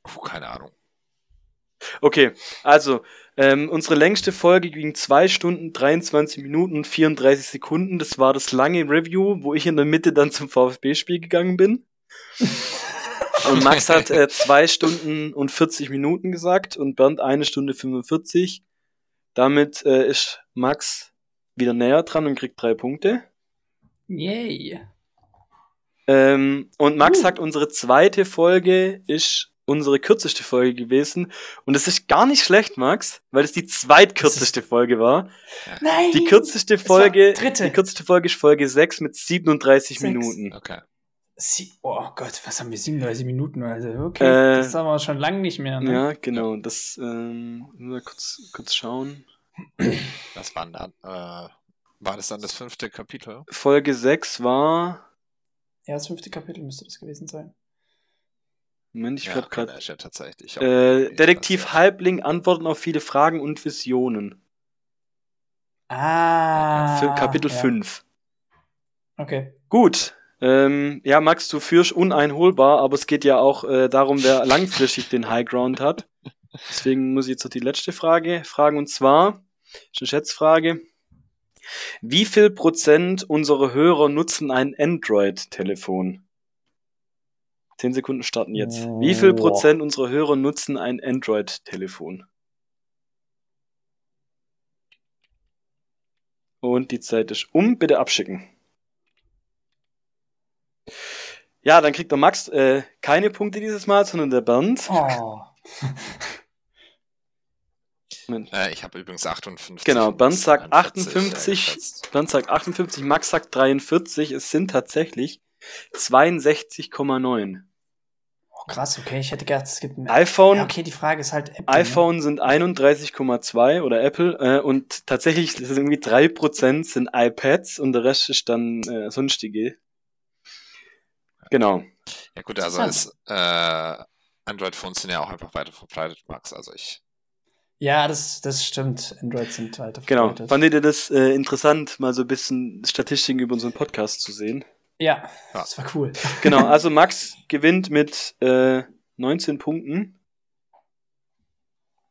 Puh, keine Ahnung. Okay, also, ähm, unsere längste Folge ging 2 Stunden, 23 Minuten und 34 Sekunden. Das war das lange Review, wo ich in der Mitte dann zum VfB-Spiel gegangen bin. Und Max hat äh, 2 Stunden und 40 Minuten gesagt und Bernd eine Stunde 45. Damit äh, ist Max wieder näher dran und kriegt drei Punkte. Yay. Ähm, und Max Uh. sagt, unsere zweite Folge ist unsere kürzeste Folge gewesen. Und das ist gar nicht schlecht, Max, weil es die zweitkürzeste Folge war. Nein! Die kürzeste Folge, dritte. die kürzeste Folge ist Folge 6 mit 37 Sechs. Minuten. Okay. Sie oh Gott, was haben wir? 37 Minuten? Also, okay. Äh, das haben wir schon lange nicht mehr. Ne? Ja, genau. Das, ähm, mal kurz, kurz schauen. Das war dann, äh, war das dann das fünfte Kapitel? Folge 6 war, Ja, das fünfte Kapitel müsste das gewesen sein. Moment, ich ja, hab okay, grad, da ist ja tatsächlich. äh, Detektiv das- Halbling Antworten auf viele Fragen und Visionen. Ah. Für Kapitel ja. 5. Okay. Gut. Ähm, ja, Max, du führst uneinholbar, aber es geht ja auch äh, darum, wer langfristig den High Ground hat. Deswegen muss ich jetzt noch die letzte Frage fragen und zwar, ist eine Schätzfrage. Wie viel Prozent unserer Hörer nutzen ein Android-Telefon? Zehn Sekunden starten jetzt. Wie viel. Prozent unserer Hörer nutzen ein Android-Telefon? Und die Zeit ist um. Bitte abschicken. Ja, dann kriegt der Max äh, keine Punkte dieses Mal, sondern der Bernd. Oh. Moment. Äh, ich habe übrigens 58. Genau, Bernd sagt 41, 58. äh, geschätzt. Bernd sagt 58, Max sagt 43. Es sind tatsächlich 62,9. Oh, krass, okay. Ich hätte gedacht, es gibt ein iPhone. Ja, okay, die Frage ist halt Apple. iPhone ne? sind 31,2 oder Apple äh, und tatsächlich sind irgendwie 3% sind iPads und der Rest ist dann äh, sonstige. Genau. Ja gut, also ist, äh, Android-Phones sind ja auch einfach weiter verbreitet, Max. Also ich. Ja, das, das stimmt. Android sind weiter genau. Genau. Fandet ihr das äh, interessant, mal so ein bisschen Statistiken über unseren Podcast zu sehen? Ja, das war cool. Genau, also Max gewinnt mit äh, 19 Punkten.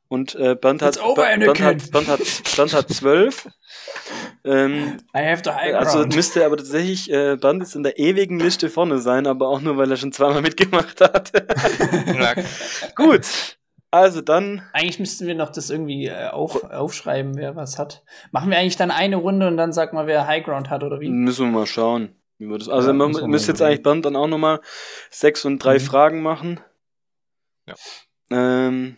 Und äh, Bernd, hat, Bernd, hat, Bernd, hat, Bernd hat 12. ähm, I have the high also müsste aber tatsächlich äh, Bernd jetzt in der ewigen Liste vorne sein, aber auch nur, weil er schon zweimal mitgemacht hat. Gut. Also dann. Eigentlich müssten wir noch das irgendwie äh, auf, aufschreiben, wer was hat. Machen wir eigentlich dann eine Runde und dann sagt mal, wer High Ground hat oder wie? Müssen wir mal schauen. Wie wir das, also ja, man müsste jetzt eigentlich Bernd dann auch nochmal sechs und drei mhm. Fragen machen. Ja. Ähm,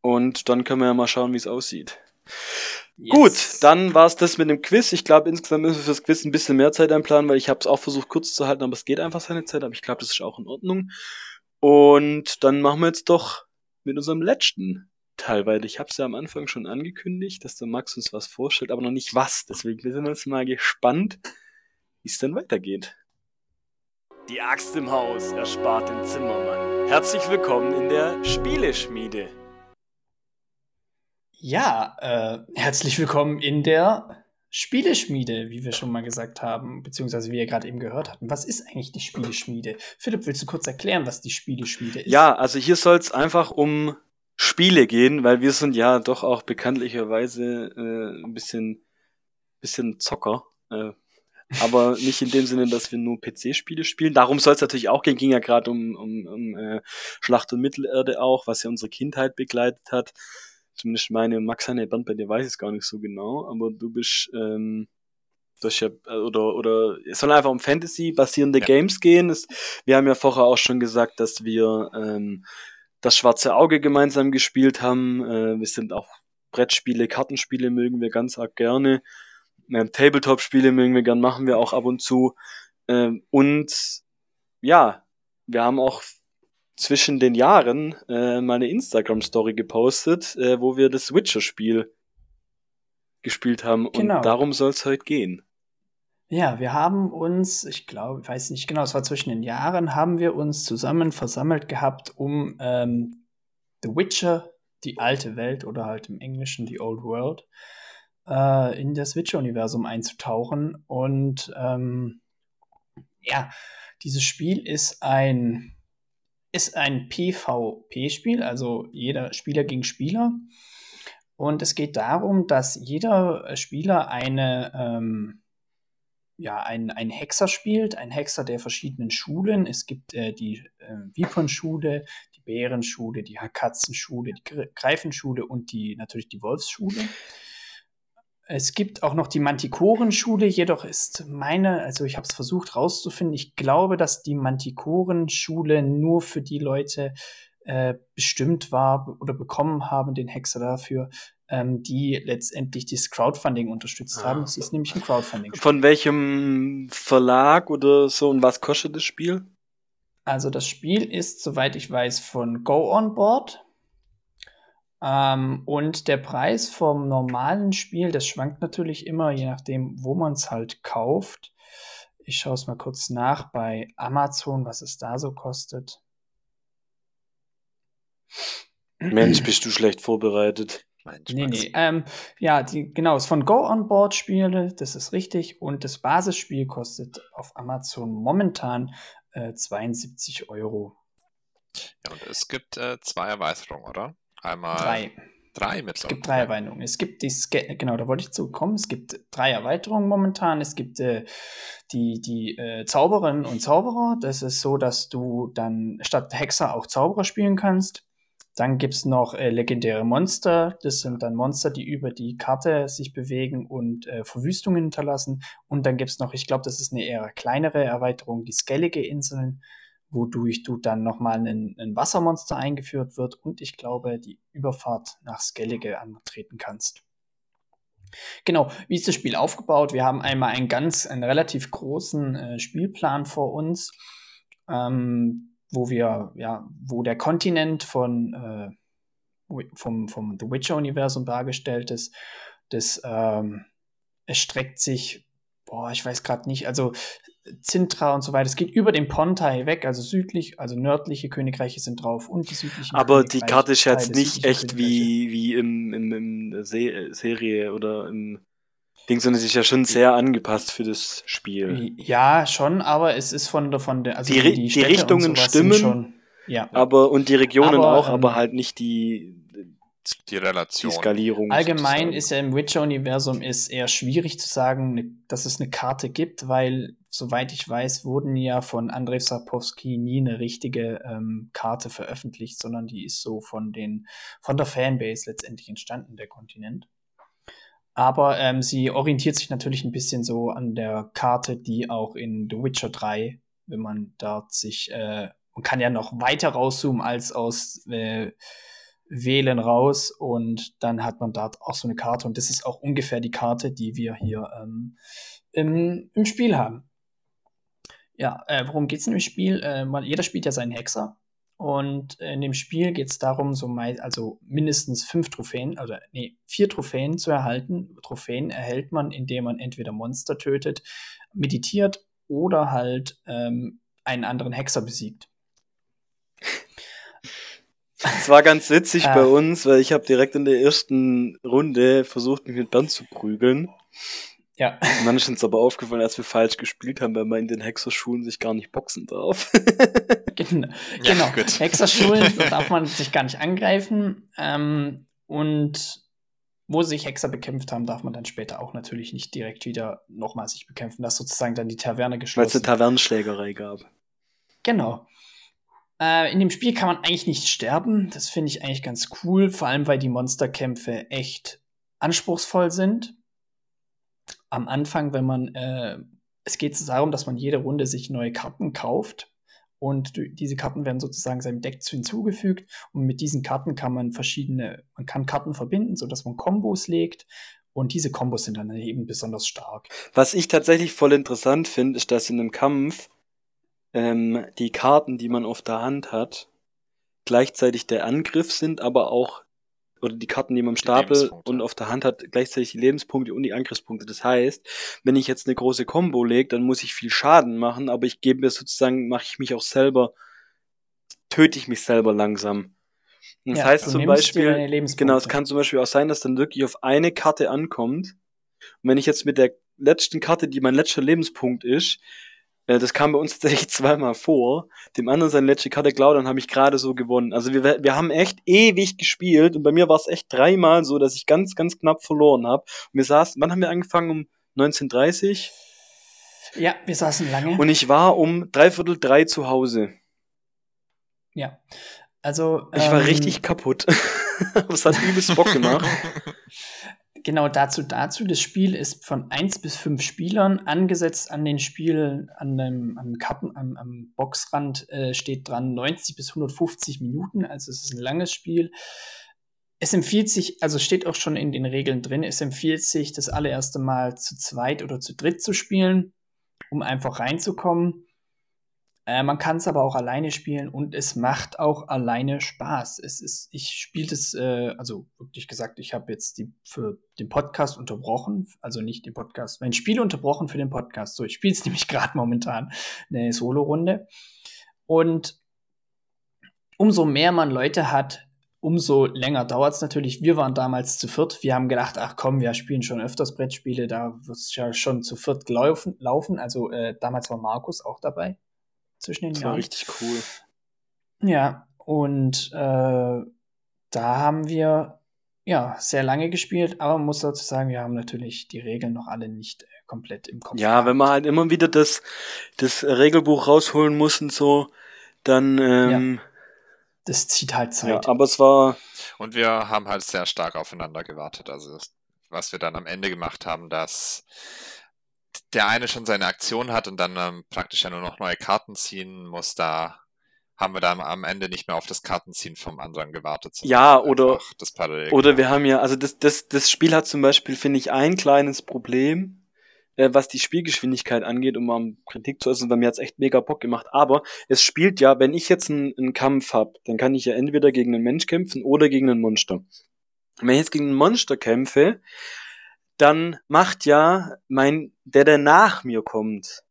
und dann können wir ja mal schauen, wie es aussieht. Yes. Gut, dann war es das mit dem Quiz. Ich glaube, insgesamt müssen wir fürs Quiz ein bisschen mehr Zeit einplanen, weil ich habe es auch versucht kurz zu halten, aber es geht einfach seine Zeit. Aber ich glaube, das ist auch in Ordnung. Und dann machen wir jetzt doch mit unserem letzten Teil, weil ich habe es ja am Anfang schon angekündigt, dass der Max uns was vorstellt, aber noch nicht was. Deswegen sind wir jetzt mal gespannt, wie es dann weitergeht. Die Axt im Haus erspart den Zimmermann. Herzlich willkommen in der Spieleschmiede. Ja, äh, herzlich willkommen in der Spieleschmiede, wie wir schon mal gesagt haben, beziehungsweise wie ihr gerade eben gehört hatten. Was ist eigentlich die Spieleschmiede? Philipp, willst du kurz erklären, was die Spieleschmiede ist? Ja, also hier soll es einfach um Spiele gehen, weil wir sind ja doch auch bekanntlicherweise äh, ein bisschen, bisschen Zocker. Äh, aber nicht in dem Sinne, dass wir nur PC-Spiele spielen. Darum soll es natürlich auch gehen, ging ja gerade um, um, um äh, Schlacht und Mittelerde auch, was ja unsere Kindheit begleitet hat. Zumindest meine Max eine Band bei dir weiß ich es gar nicht so genau, aber du bist ähm, das ja, oder, oder es soll einfach um Fantasy basierende ja. Games gehen. Es, wir haben ja vorher auch schon gesagt, dass wir ähm, das Schwarze Auge gemeinsam gespielt haben. Äh, wir sind auch Brettspiele, Kartenspiele mögen wir ganz arg gerne. Ähm, Tabletop-Spiele mögen wir gern, machen wir auch ab und zu. Ähm, und ja, wir haben auch zwischen den Jahren äh, meine Instagram-Story gepostet, äh, wo wir das Witcher-Spiel gespielt haben. Genau. Und darum soll es heute gehen. Ja, wir haben uns, ich glaube, ich weiß nicht genau, es war zwischen den Jahren, haben wir uns zusammen versammelt gehabt, um ähm, The Witcher, die alte Welt oder halt im Englischen die Old World, äh, in das Witcher-Universum einzutauchen. Und ähm, ja, dieses Spiel ist ein, ist ein PvP-Spiel, also jeder Spieler gegen Spieler. Und es geht darum, dass jeder Spieler eine, ähm, ja, ein, ein Hexer spielt, ein Hexer der verschiedenen Schulen. Es gibt äh, die äh, Vipern-Schule, die Bärenschule, die Katzenschule, die Greifenschule und die natürlich die Wolfsschule. Es gibt auch noch die Mantikorenschule, jedoch ist meine, also ich habe es versucht rauszufinden, ich glaube, dass die Mantikorenschule nur für die Leute äh, bestimmt war oder bekommen haben, den Hexer dafür, ähm, die letztendlich das Crowdfunding unterstützt ah. haben. Es ist nämlich ein Crowdfunding. -Spiel. Von welchem Verlag oder so und was kostet das Spiel? Also das Spiel ist, soweit ich weiß, von Go On Board. Ähm, und der Preis vom normalen Spiel, das schwankt natürlich immer, je nachdem, wo man es halt kauft. Ich schaue es mal kurz nach bei Amazon, was es da so kostet. Mensch, bist du schlecht vorbereitet. Nee, nee. Ähm, ja, die, genau, ist von Go On Board Spiele, das ist richtig. Und das Basisspiel kostet auf Amazon momentan äh, 72 Euro. Ja, und es gibt äh, zwei Erweiterungen, oder? Einmal. Drei. Drei mittlerweile. Es gibt drei Erweiterungen. Es gibt die, Ske genau, da wollte ich zu kommen. Es gibt drei Erweiterungen momentan. Es gibt äh, die, die äh, Zauberinnen und Zauberer. Das ist so, dass du dann statt Hexer auch Zauberer spielen kannst. Dann gibt es noch äh, legendäre Monster. Das sind dann Monster, die über die Karte sich bewegen und äh, Verwüstungen hinterlassen. Und dann gibt es noch, ich glaube, das ist eine eher kleinere Erweiterung, die Skellige Inseln wodurch du dann nochmal ein, ein Wassermonster eingeführt wird und ich glaube, die Überfahrt nach Skellige antreten kannst. Genau, wie ist das Spiel aufgebaut? Wir haben einmal einen ganz, einen relativ großen äh, Spielplan vor uns. Ähm, wo wir, ja, wo der Kontinent von äh, vom, vom The Witcher-Universum dargestellt ist. Das ähm, es sich, boah, ich weiß gerade nicht, also Zintra und so weiter. Es geht über den Pontai weg, also südlich, also nördliche Königreiche sind drauf und die südlichen. Aber die Karte ist jetzt nicht echt wie, wie im, im, im Se Serie oder im Ding, sondern sie ist ja schon sehr angepasst für das Spiel. Ja, schon, aber es ist von der, von der, also die, die, die Richtungen stimmen, schon, ja. aber, und die Regionen aber, auch, ähm, aber halt nicht die, die Relation. Die Skalierung. Allgemein sozusagen. ist ja im Witcher-Universum ist eher schwierig zu sagen, ne, dass es eine Karte gibt, weil, soweit ich weiß, wurden ja von Andrzej Sapkowski nie eine richtige ähm, Karte veröffentlicht, sondern die ist so von den, von der Fanbase letztendlich entstanden, der Kontinent. Aber ähm, sie orientiert sich natürlich ein bisschen so an der Karte, die auch in The Witcher 3, wenn man dort sich, äh, man kann ja noch weiter rauszoomen als aus äh, wählen raus und dann hat man dort auch so eine Karte und das ist auch ungefähr die Karte, die wir hier ähm, im, im Spiel haben. Ja, äh, worum geht's in dem Spiel? Äh, man, jeder spielt ja seinen Hexer und in dem Spiel geht es darum, so mei also mindestens fünf Trophäen, also nee, vier Trophäen zu erhalten. Trophäen erhält man, indem man entweder Monster tötet, meditiert oder halt ähm, einen anderen Hexer besiegt. Es war ganz witzig ah. bei uns, weil ich habe direkt in der ersten Runde versucht, mich mit Bernd zu prügeln. Ja. Und dann ist uns aber aufgefallen, als wir falsch gespielt haben, weil man in den Hexerschulen sich gar nicht boxen darf. genau. Ja, genau. Hexerschulen darf man sich gar nicht angreifen. Ähm, und wo sich Hexer bekämpft haben, darf man dann später auch natürlich nicht direkt wieder nochmal sich bekämpfen. Das ist sozusagen dann die Taverne geschlossen. Weil es eine Tavernenschlägerei gab. Genau. Äh, in dem Spiel kann man eigentlich nicht sterben. Das finde ich eigentlich ganz cool, vor allem weil die Monsterkämpfe echt anspruchsvoll sind. Am Anfang, wenn man, äh, es geht darum, dass man jede Runde sich neue Karten kauft und diese Karten werden sozusagen seinem Deck hinzugefügt und mit diesen Karten kann man verschiedene, man kann Karten verbinden, sodass man Kombos legt und diese Kombos sind dann eben besonders stark. Was ich tatsächlich voll interessant finde, ist, dass in einem Kampf ähm, die Karten, die man auf der Hand hat, gleichzeitig der Angriff sind, aber auch, oder die Karten, die man im Stapel und auf der Hand hat, gleichzeitig die Lebenspunkte und die Angriffspunkte. Das heißt, wenn ich jetzt eine große Combo lege, dann muss ich viel Schaden machen, aber ich gebe mir sozusagen, mache ich mich auch selber, töte ich mich selber langsam. Und das ja, heißt zum Beispiel, genau, es kann zum Beispiel auch sein, dass dann wirklich auf eine Karte ankommt. Und wenn ich jetzt mit der letzten Karte, die mein letzter Lebenspunkt ist, das kam bei uns tatsächlich zweimal vor. Dem anderen seine letzte Karte klaut, dann habe ich gerade so gewonnen. Also wir, wir haben echt ewig gespielt und bei mir war es echt dreimal so, dass ich ganz, ganz knapp verloren habe. Und wir saßen, wann haben wir angefangen? Um 19.30 Ja, wir saßen lange. Und ich war um dreiviertel drei zu Hause. Ja. Also. Ich war ähm, richtig kaputt. das hat übelst Bock gemacht. Genau dazu, dazu. Das Spiel ist von 1 bis 5 Spielern angesetzt an den Spielen, an dem am Karten, am, am Boxrand äh, steht dran 90 bis 150 Minuten, also es ist ein langes Spiel. Es empfiehlt sich, also steht auch schon in den Regeln drin, es empfiehlt sich, das allererste Mal zu zweit oder zu dritt zu spielen, um einfach reinzukommen. Äh, man kann es aber auch alleine spielen und es macht auch alleine Spaß. Es ist, ich spiele das, äh, also wirklich gesagt, ich habe jetzt die für den Podcast unterbrochen, also nicht den Podcast, mein Spiel unterbrochen für den Podcast. So, ich spiele es nämlich gerade momentan eine Solo-Runde. Und umso mehr man Leute hat, umso länger dauert es natürlich. Wir waren damals zu viert. Wir haben gedacht, ach komm, wir spielen schon öfters Brettspiele, da wird es ja schon zu viert laufen. laufen. Also äh, damals war Markus auch dabei zwischen den das Jahren. war richtig cool. Ja, und äh, da haben wir ja sehr lange gespielt, aber man muss dazu sagen, wir haben natürlich die Regeln noch alle nicht äh, komplett im Kopf. Ja, gehabt. wenn man halt immer wieder das, das Regelbuch rausholen muss und so, dann ähm, ja. das zieht halt Zeit. Ja, aber es war. Und wir haben halt sehr stark aufeinander gewartet. Also was wir dann am Ende gemacht haben, dass der eine schon seine Aktion hat und dann ähm, praktisch ja nur noch neue Karten ziehen muss, da haben wir dann am Ende nicht mehr auf das Kartenziehen vom anderen gewartet. Ja, oder, oder wir haben ja, also das, das, das Spiel hat zum Beispiel, finde ich, ein kleines Problem. äh, was die Spielgeschwindigkeit angeht, um mal Kritik zu äußern, weil mir hat's echt mega Bock gemacht. Aber es spielt ja, wenn ich jetzt einen, einen Kampf hab, dann kann ich ja entweder gegen einen Mensch kämpfen oder gegen einen Monster. Wenn ich jetzt gegen einen Monster kämpfe, dann macht ja mein, der, der nach mir kommt,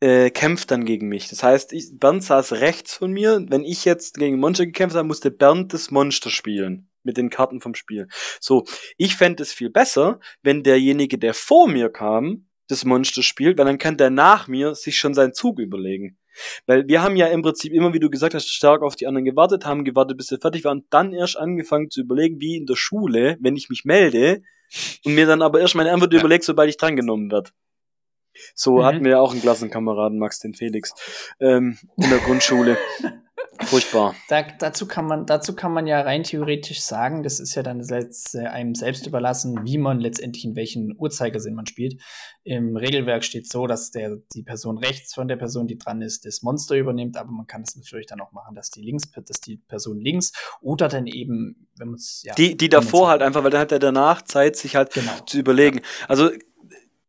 äh, kämpft dann gegen mich. Das heißt, ich, Bernd saß rechts von mir. Wenn ich jetzt gegen Monster gekämpft habe, musste Bernd das Monster spielen. Mit den Karten vom Spiel. So, ich fände es viel besser, wenn derjenige, der vor mir kam, das Monster spielt, weil dann kann der nach mir sich schon seinen Zug überlegen. Weil wir haben ja im Prinzip immer, wie du gesagt hast, stark auf die anderen gewartet, haben gewartet, bis sie fertig waren, dann erst angefangen zu überlegen, wie in der Schule, wenn ich mich melde, und mir dann aber erst meine Antwort ja. überlegt, sobald ich drangenommen werde. So mhm. hatten wir ja auch einen Klassenkameraden, Max, den Felix, ähm, in der Grundschule. Furchtbar. Da, dazu, kann man, dazu kann man ja rein theoretisch sagen, das ist ja dann selbst, äh, einem selbst überlassen, wie man letztendlich in welchen Uhrzeigersinn man spielt. Im Regelwerk steht so, dass der, die Person rechts von der Person, die dran ist, das Monster übernimmt, aber man kann es natürlich dann auch machen, dass die links, dass die Person links oder dann eben, wenn man es, ja. Die, die davor halt einfach, weil dann hat er danach Zeit, sich halt genau. zu überlegen. Also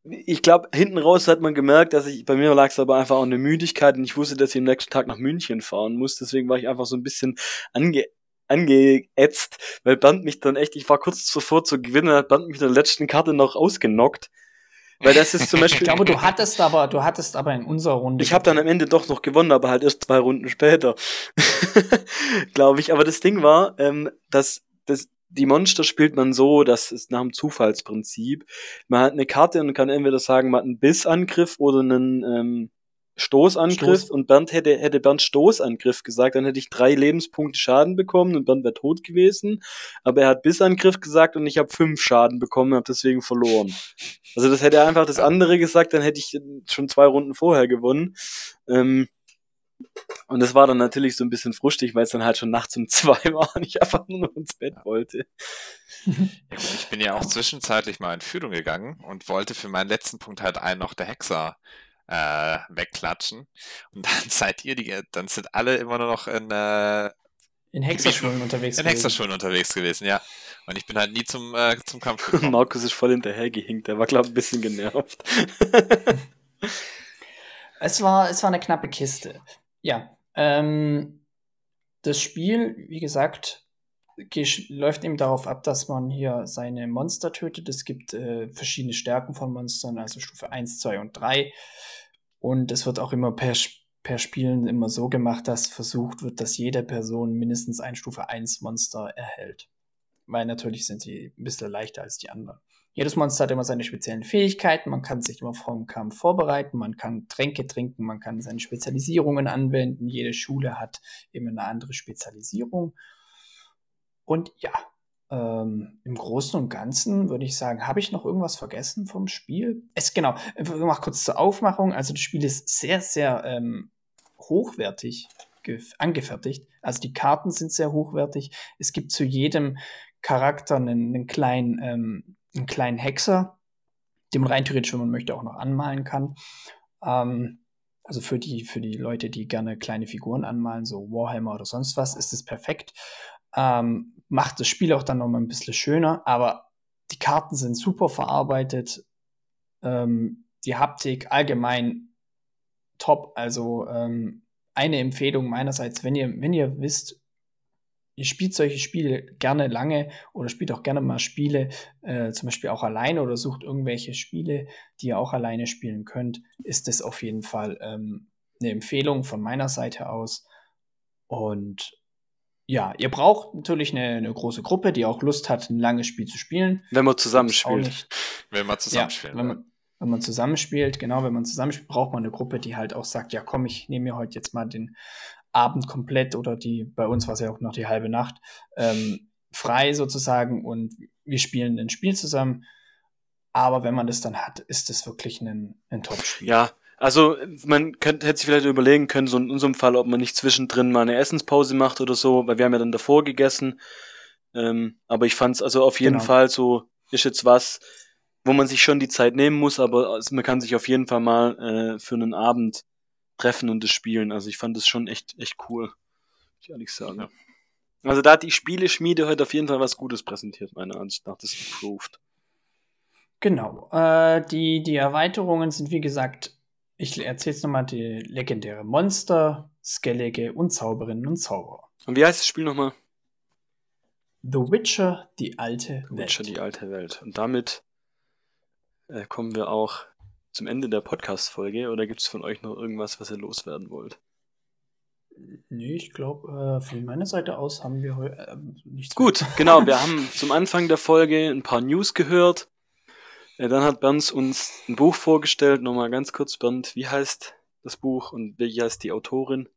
ich glaube, hinten raus hat man gemerkt, dass ich, bei mir lag es aber einfach auch eine Müdigkeit und ich wusste, dass ich am nächsten Tag nach München fahren muss. Deswegen war ich einfach so ein bisschen ange angeätzt, weil Band mich dann echt, ich war kurz zuvor zu gewinnen, hat Band mich in der letzten Karte noch ausgenockt. Weil das ist zum Beispiel. ich glaube, du hattest aber, du hattest aber in unserer Runde. Ich habe dann am Ende doch noch gewonnen, aber halt erst zwei Runden später. glaube ich. Aber das Ding war, ähm, dass das, die Monster spielt man so, das ist nach dem Zufallsprinzip. Man hat eine Karte und kann entweder sagen, man hat einen Bissangriff oder einen ähm, Stoßangriff Stoß. und Bernd hätte, hätte Bernd Stoßangriff gesagt, dann hätte ich drei Lebenspunkte Schaden bekommen und Bernd wäre tot gewesen. Aber er hat Bissangriff gesagt und ich habe fünf Schaden bekommen und habe deswegen verloren. Also das hätte er einfach das andere gesagt, dann hätte ich schon zwei Runden vorher gewonnen. Ähm, und das war dann natürlich so ein bisschen frustig, weil es dann halt schon nachts um zwei war und ich einfach nur noch ins Bett wollte. Ja, gut, ich bin ja auch zwischenzeitlich mal in Führung gegangen und wollte für meinen letzten Punkt halt einen noch der Hexer äh, wegklatschen. Und dann seid ihr die, dann sind alle immer nur noch in äh, in Hexerschulen unterwegs in gewesen. In Hexerschulen unterwegs gewesen, ja. Und ich bin halt nie zum, äh, zum Kampf gekommen. Markus ist voll hinterhergehinkt, der war, glaube ich, ein bisschen genervt. es, war, es war eine knappe Kiste. Ja, ähm, das Spiel, wie gesagt, läuft eben darauf ab, dass man hier seine Monster tötet. Es gibt äh, verschiedene Stärken von Monstern, also Stufe 1, 2 und 3. Und es wird auch immer per, per Spielen immer so gemacht, dass versucht wird, dass jede Person mindestens ein Stufe 1 Monster erhält. Weil natürlich sind sie ein bisschen leichter als die anderen. Jedes Monster hat immer seine speziellen Fähigkeiten. Man kann sich immer vor dem Kampf vorbereiten. Man kann Tränke trinken. Man kann seine Spezialisierungen anwenden. Jede Schule hat immer eine andere Spezialisierung. Und ja, ähm, im Großen und Ganzen würde ich sagen, habe ich noch irgendwas vergessen vom Spiel? Es genau, ich mache kurz zur Aufmachung. Also das Spiel ist sehr, sehr ähm, hochwertig angefertigt. Also die Karten sind sehr hochwertig. Es gibt zu jedem Charakter einen, einen kleinen ähm, einen kleinen Hexer, den man rein theoretisch, wenn man möchte, auch noch anmalen kann. Ähm, also für die, für die Leute, die gerne kleine Figuren anmalen, so Warhammer oder sonst was, ist es perfekt. Ähm, macht das Spiel auch dann noch mal ein bisschen schöner, aber die Karten sind super verarbeitet. Ähm, die Haptik allgemein top. Also ähm, eine Empfehlung meinerseits, wenn ihr, wenn ihr wisst, ihr spielt solche Spiele gerne lange oder spielt auch gerne mal Spiele, äh, zum Beispiel auch alleine oder sucht irgendwelche Spiele, die ihr auch alleine spielen könnt, ist das auf jeden Fall ähm, eine Empfehlung von meiner Seite aus. Und ja, ihr braucht natürlich eine, eine, große Gruppe, die auch Lust hat, ein langes Spiel zu spielen. Wenn man zusammenspielt. Wenn man zusammenspielt. Ja, wenn man, wenn man zusammenspielt, genau, wenn man zusammenspielt, braucht man eine Gruppe, die halt auch sagt, ja komm, ich nehme mir heute jetzt mal den Abend komplett oder die, bei uns war es ja auch noch die halbe Nacht, ähm, frei sozusagen und wir spielen ein Spiel zusammen. Aber wenn man das dann hat, ist es wirklich ein, ein Top-Spiel. Ja, also man könnte, hätte sich vielleicht überlegen können, so in unserem Fall, ob man nicht zwischendrin mal eine Essenspause macht oder so, weil wir haben ja dann davor gegessen. Ähm, aber ich fand es also auf jeden genau. Fall so, ist jetzt was, wo man sich schon die Zeit nehmen muss, aber man kann sich auf jeden Fall mal äh, für einen Abend treffen und das Spielen. Also ich fand das schon echt, echt cool. Ich ehrlich sagen. Ja. Also da hat die Spieleschmiede heute auf jeden Fall was Gutes präsentiert, meiner Ansicht nach. Das ist approved. Genau. Äh, die, die Erweiterungen sind, wie gesagt, ich erzähle jetzt nochmal die legendäre Monster, Skellige und Zauberinnen und Zauberer. Und wie heißt das Spiel nochmal? The Witcher, die alte The Witcher, Welt. die alte Welt. Und damit äh, kommen wir auch zum Ende der Podcast-Folge. Oder gibt es von euch noch irgendwas, was ihr loswerden wollt? Nee, ich glaube, äh, von meiner Seite aus haben wir heute äh, nichts. Gut, mehr. genau. Wir haben zum Anfang der Folge ein paar News gehört. Äh, dann hat Bernd uns ein Buch vorgestellt. Nochmal ganz kurz, Bernd, wie heißt das Buch und wie heißt die Autorin?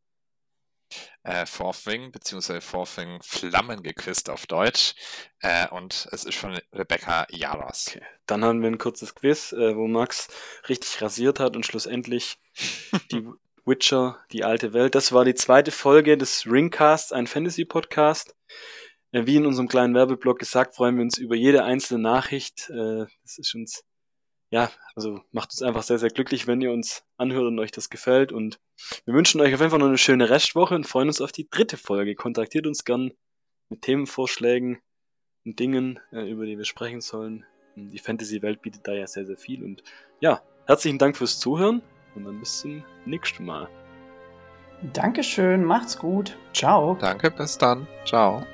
Äh, Forthwing, beziehungsweise Forthwing Flammen geküsst auf Deutsch. Äh, und es ist von Rebecca Yaros. Okay. Dann haben wir ein kurzes Quiz, äh, wo Max richtig rasiert hat und schlussendlich die Witcher, die alte Welt. Das war die zweite Folge des Ringcasts, ein Fantasy-Podcast. Äh, wie in unserem kleinen Werbeblock gesagt, freuen wir uns über jede einzelne Nachricht. Äh, das ist uns, ja, also macht uns einfach sehr, sehr glücklich, wenn ihr uns anhört und euch das gefällt. Und wir wünschen euch auf jeden Fall noch eine schöne Restwoche und freuen uns auf die dritte Folge. Kontaktiert uns gern mit Themenvorschlägen und Dingen, äh, über die wir sprechen sollen. Die Fantasy-Welt bietet da ja sehr, sehr viel. Und ja, herzlichen Dank fürs Zuhören und dann bis zum nächsten Mal. Dankeschön, macht's gut. Ciao. Danke, bis dann. Ciao.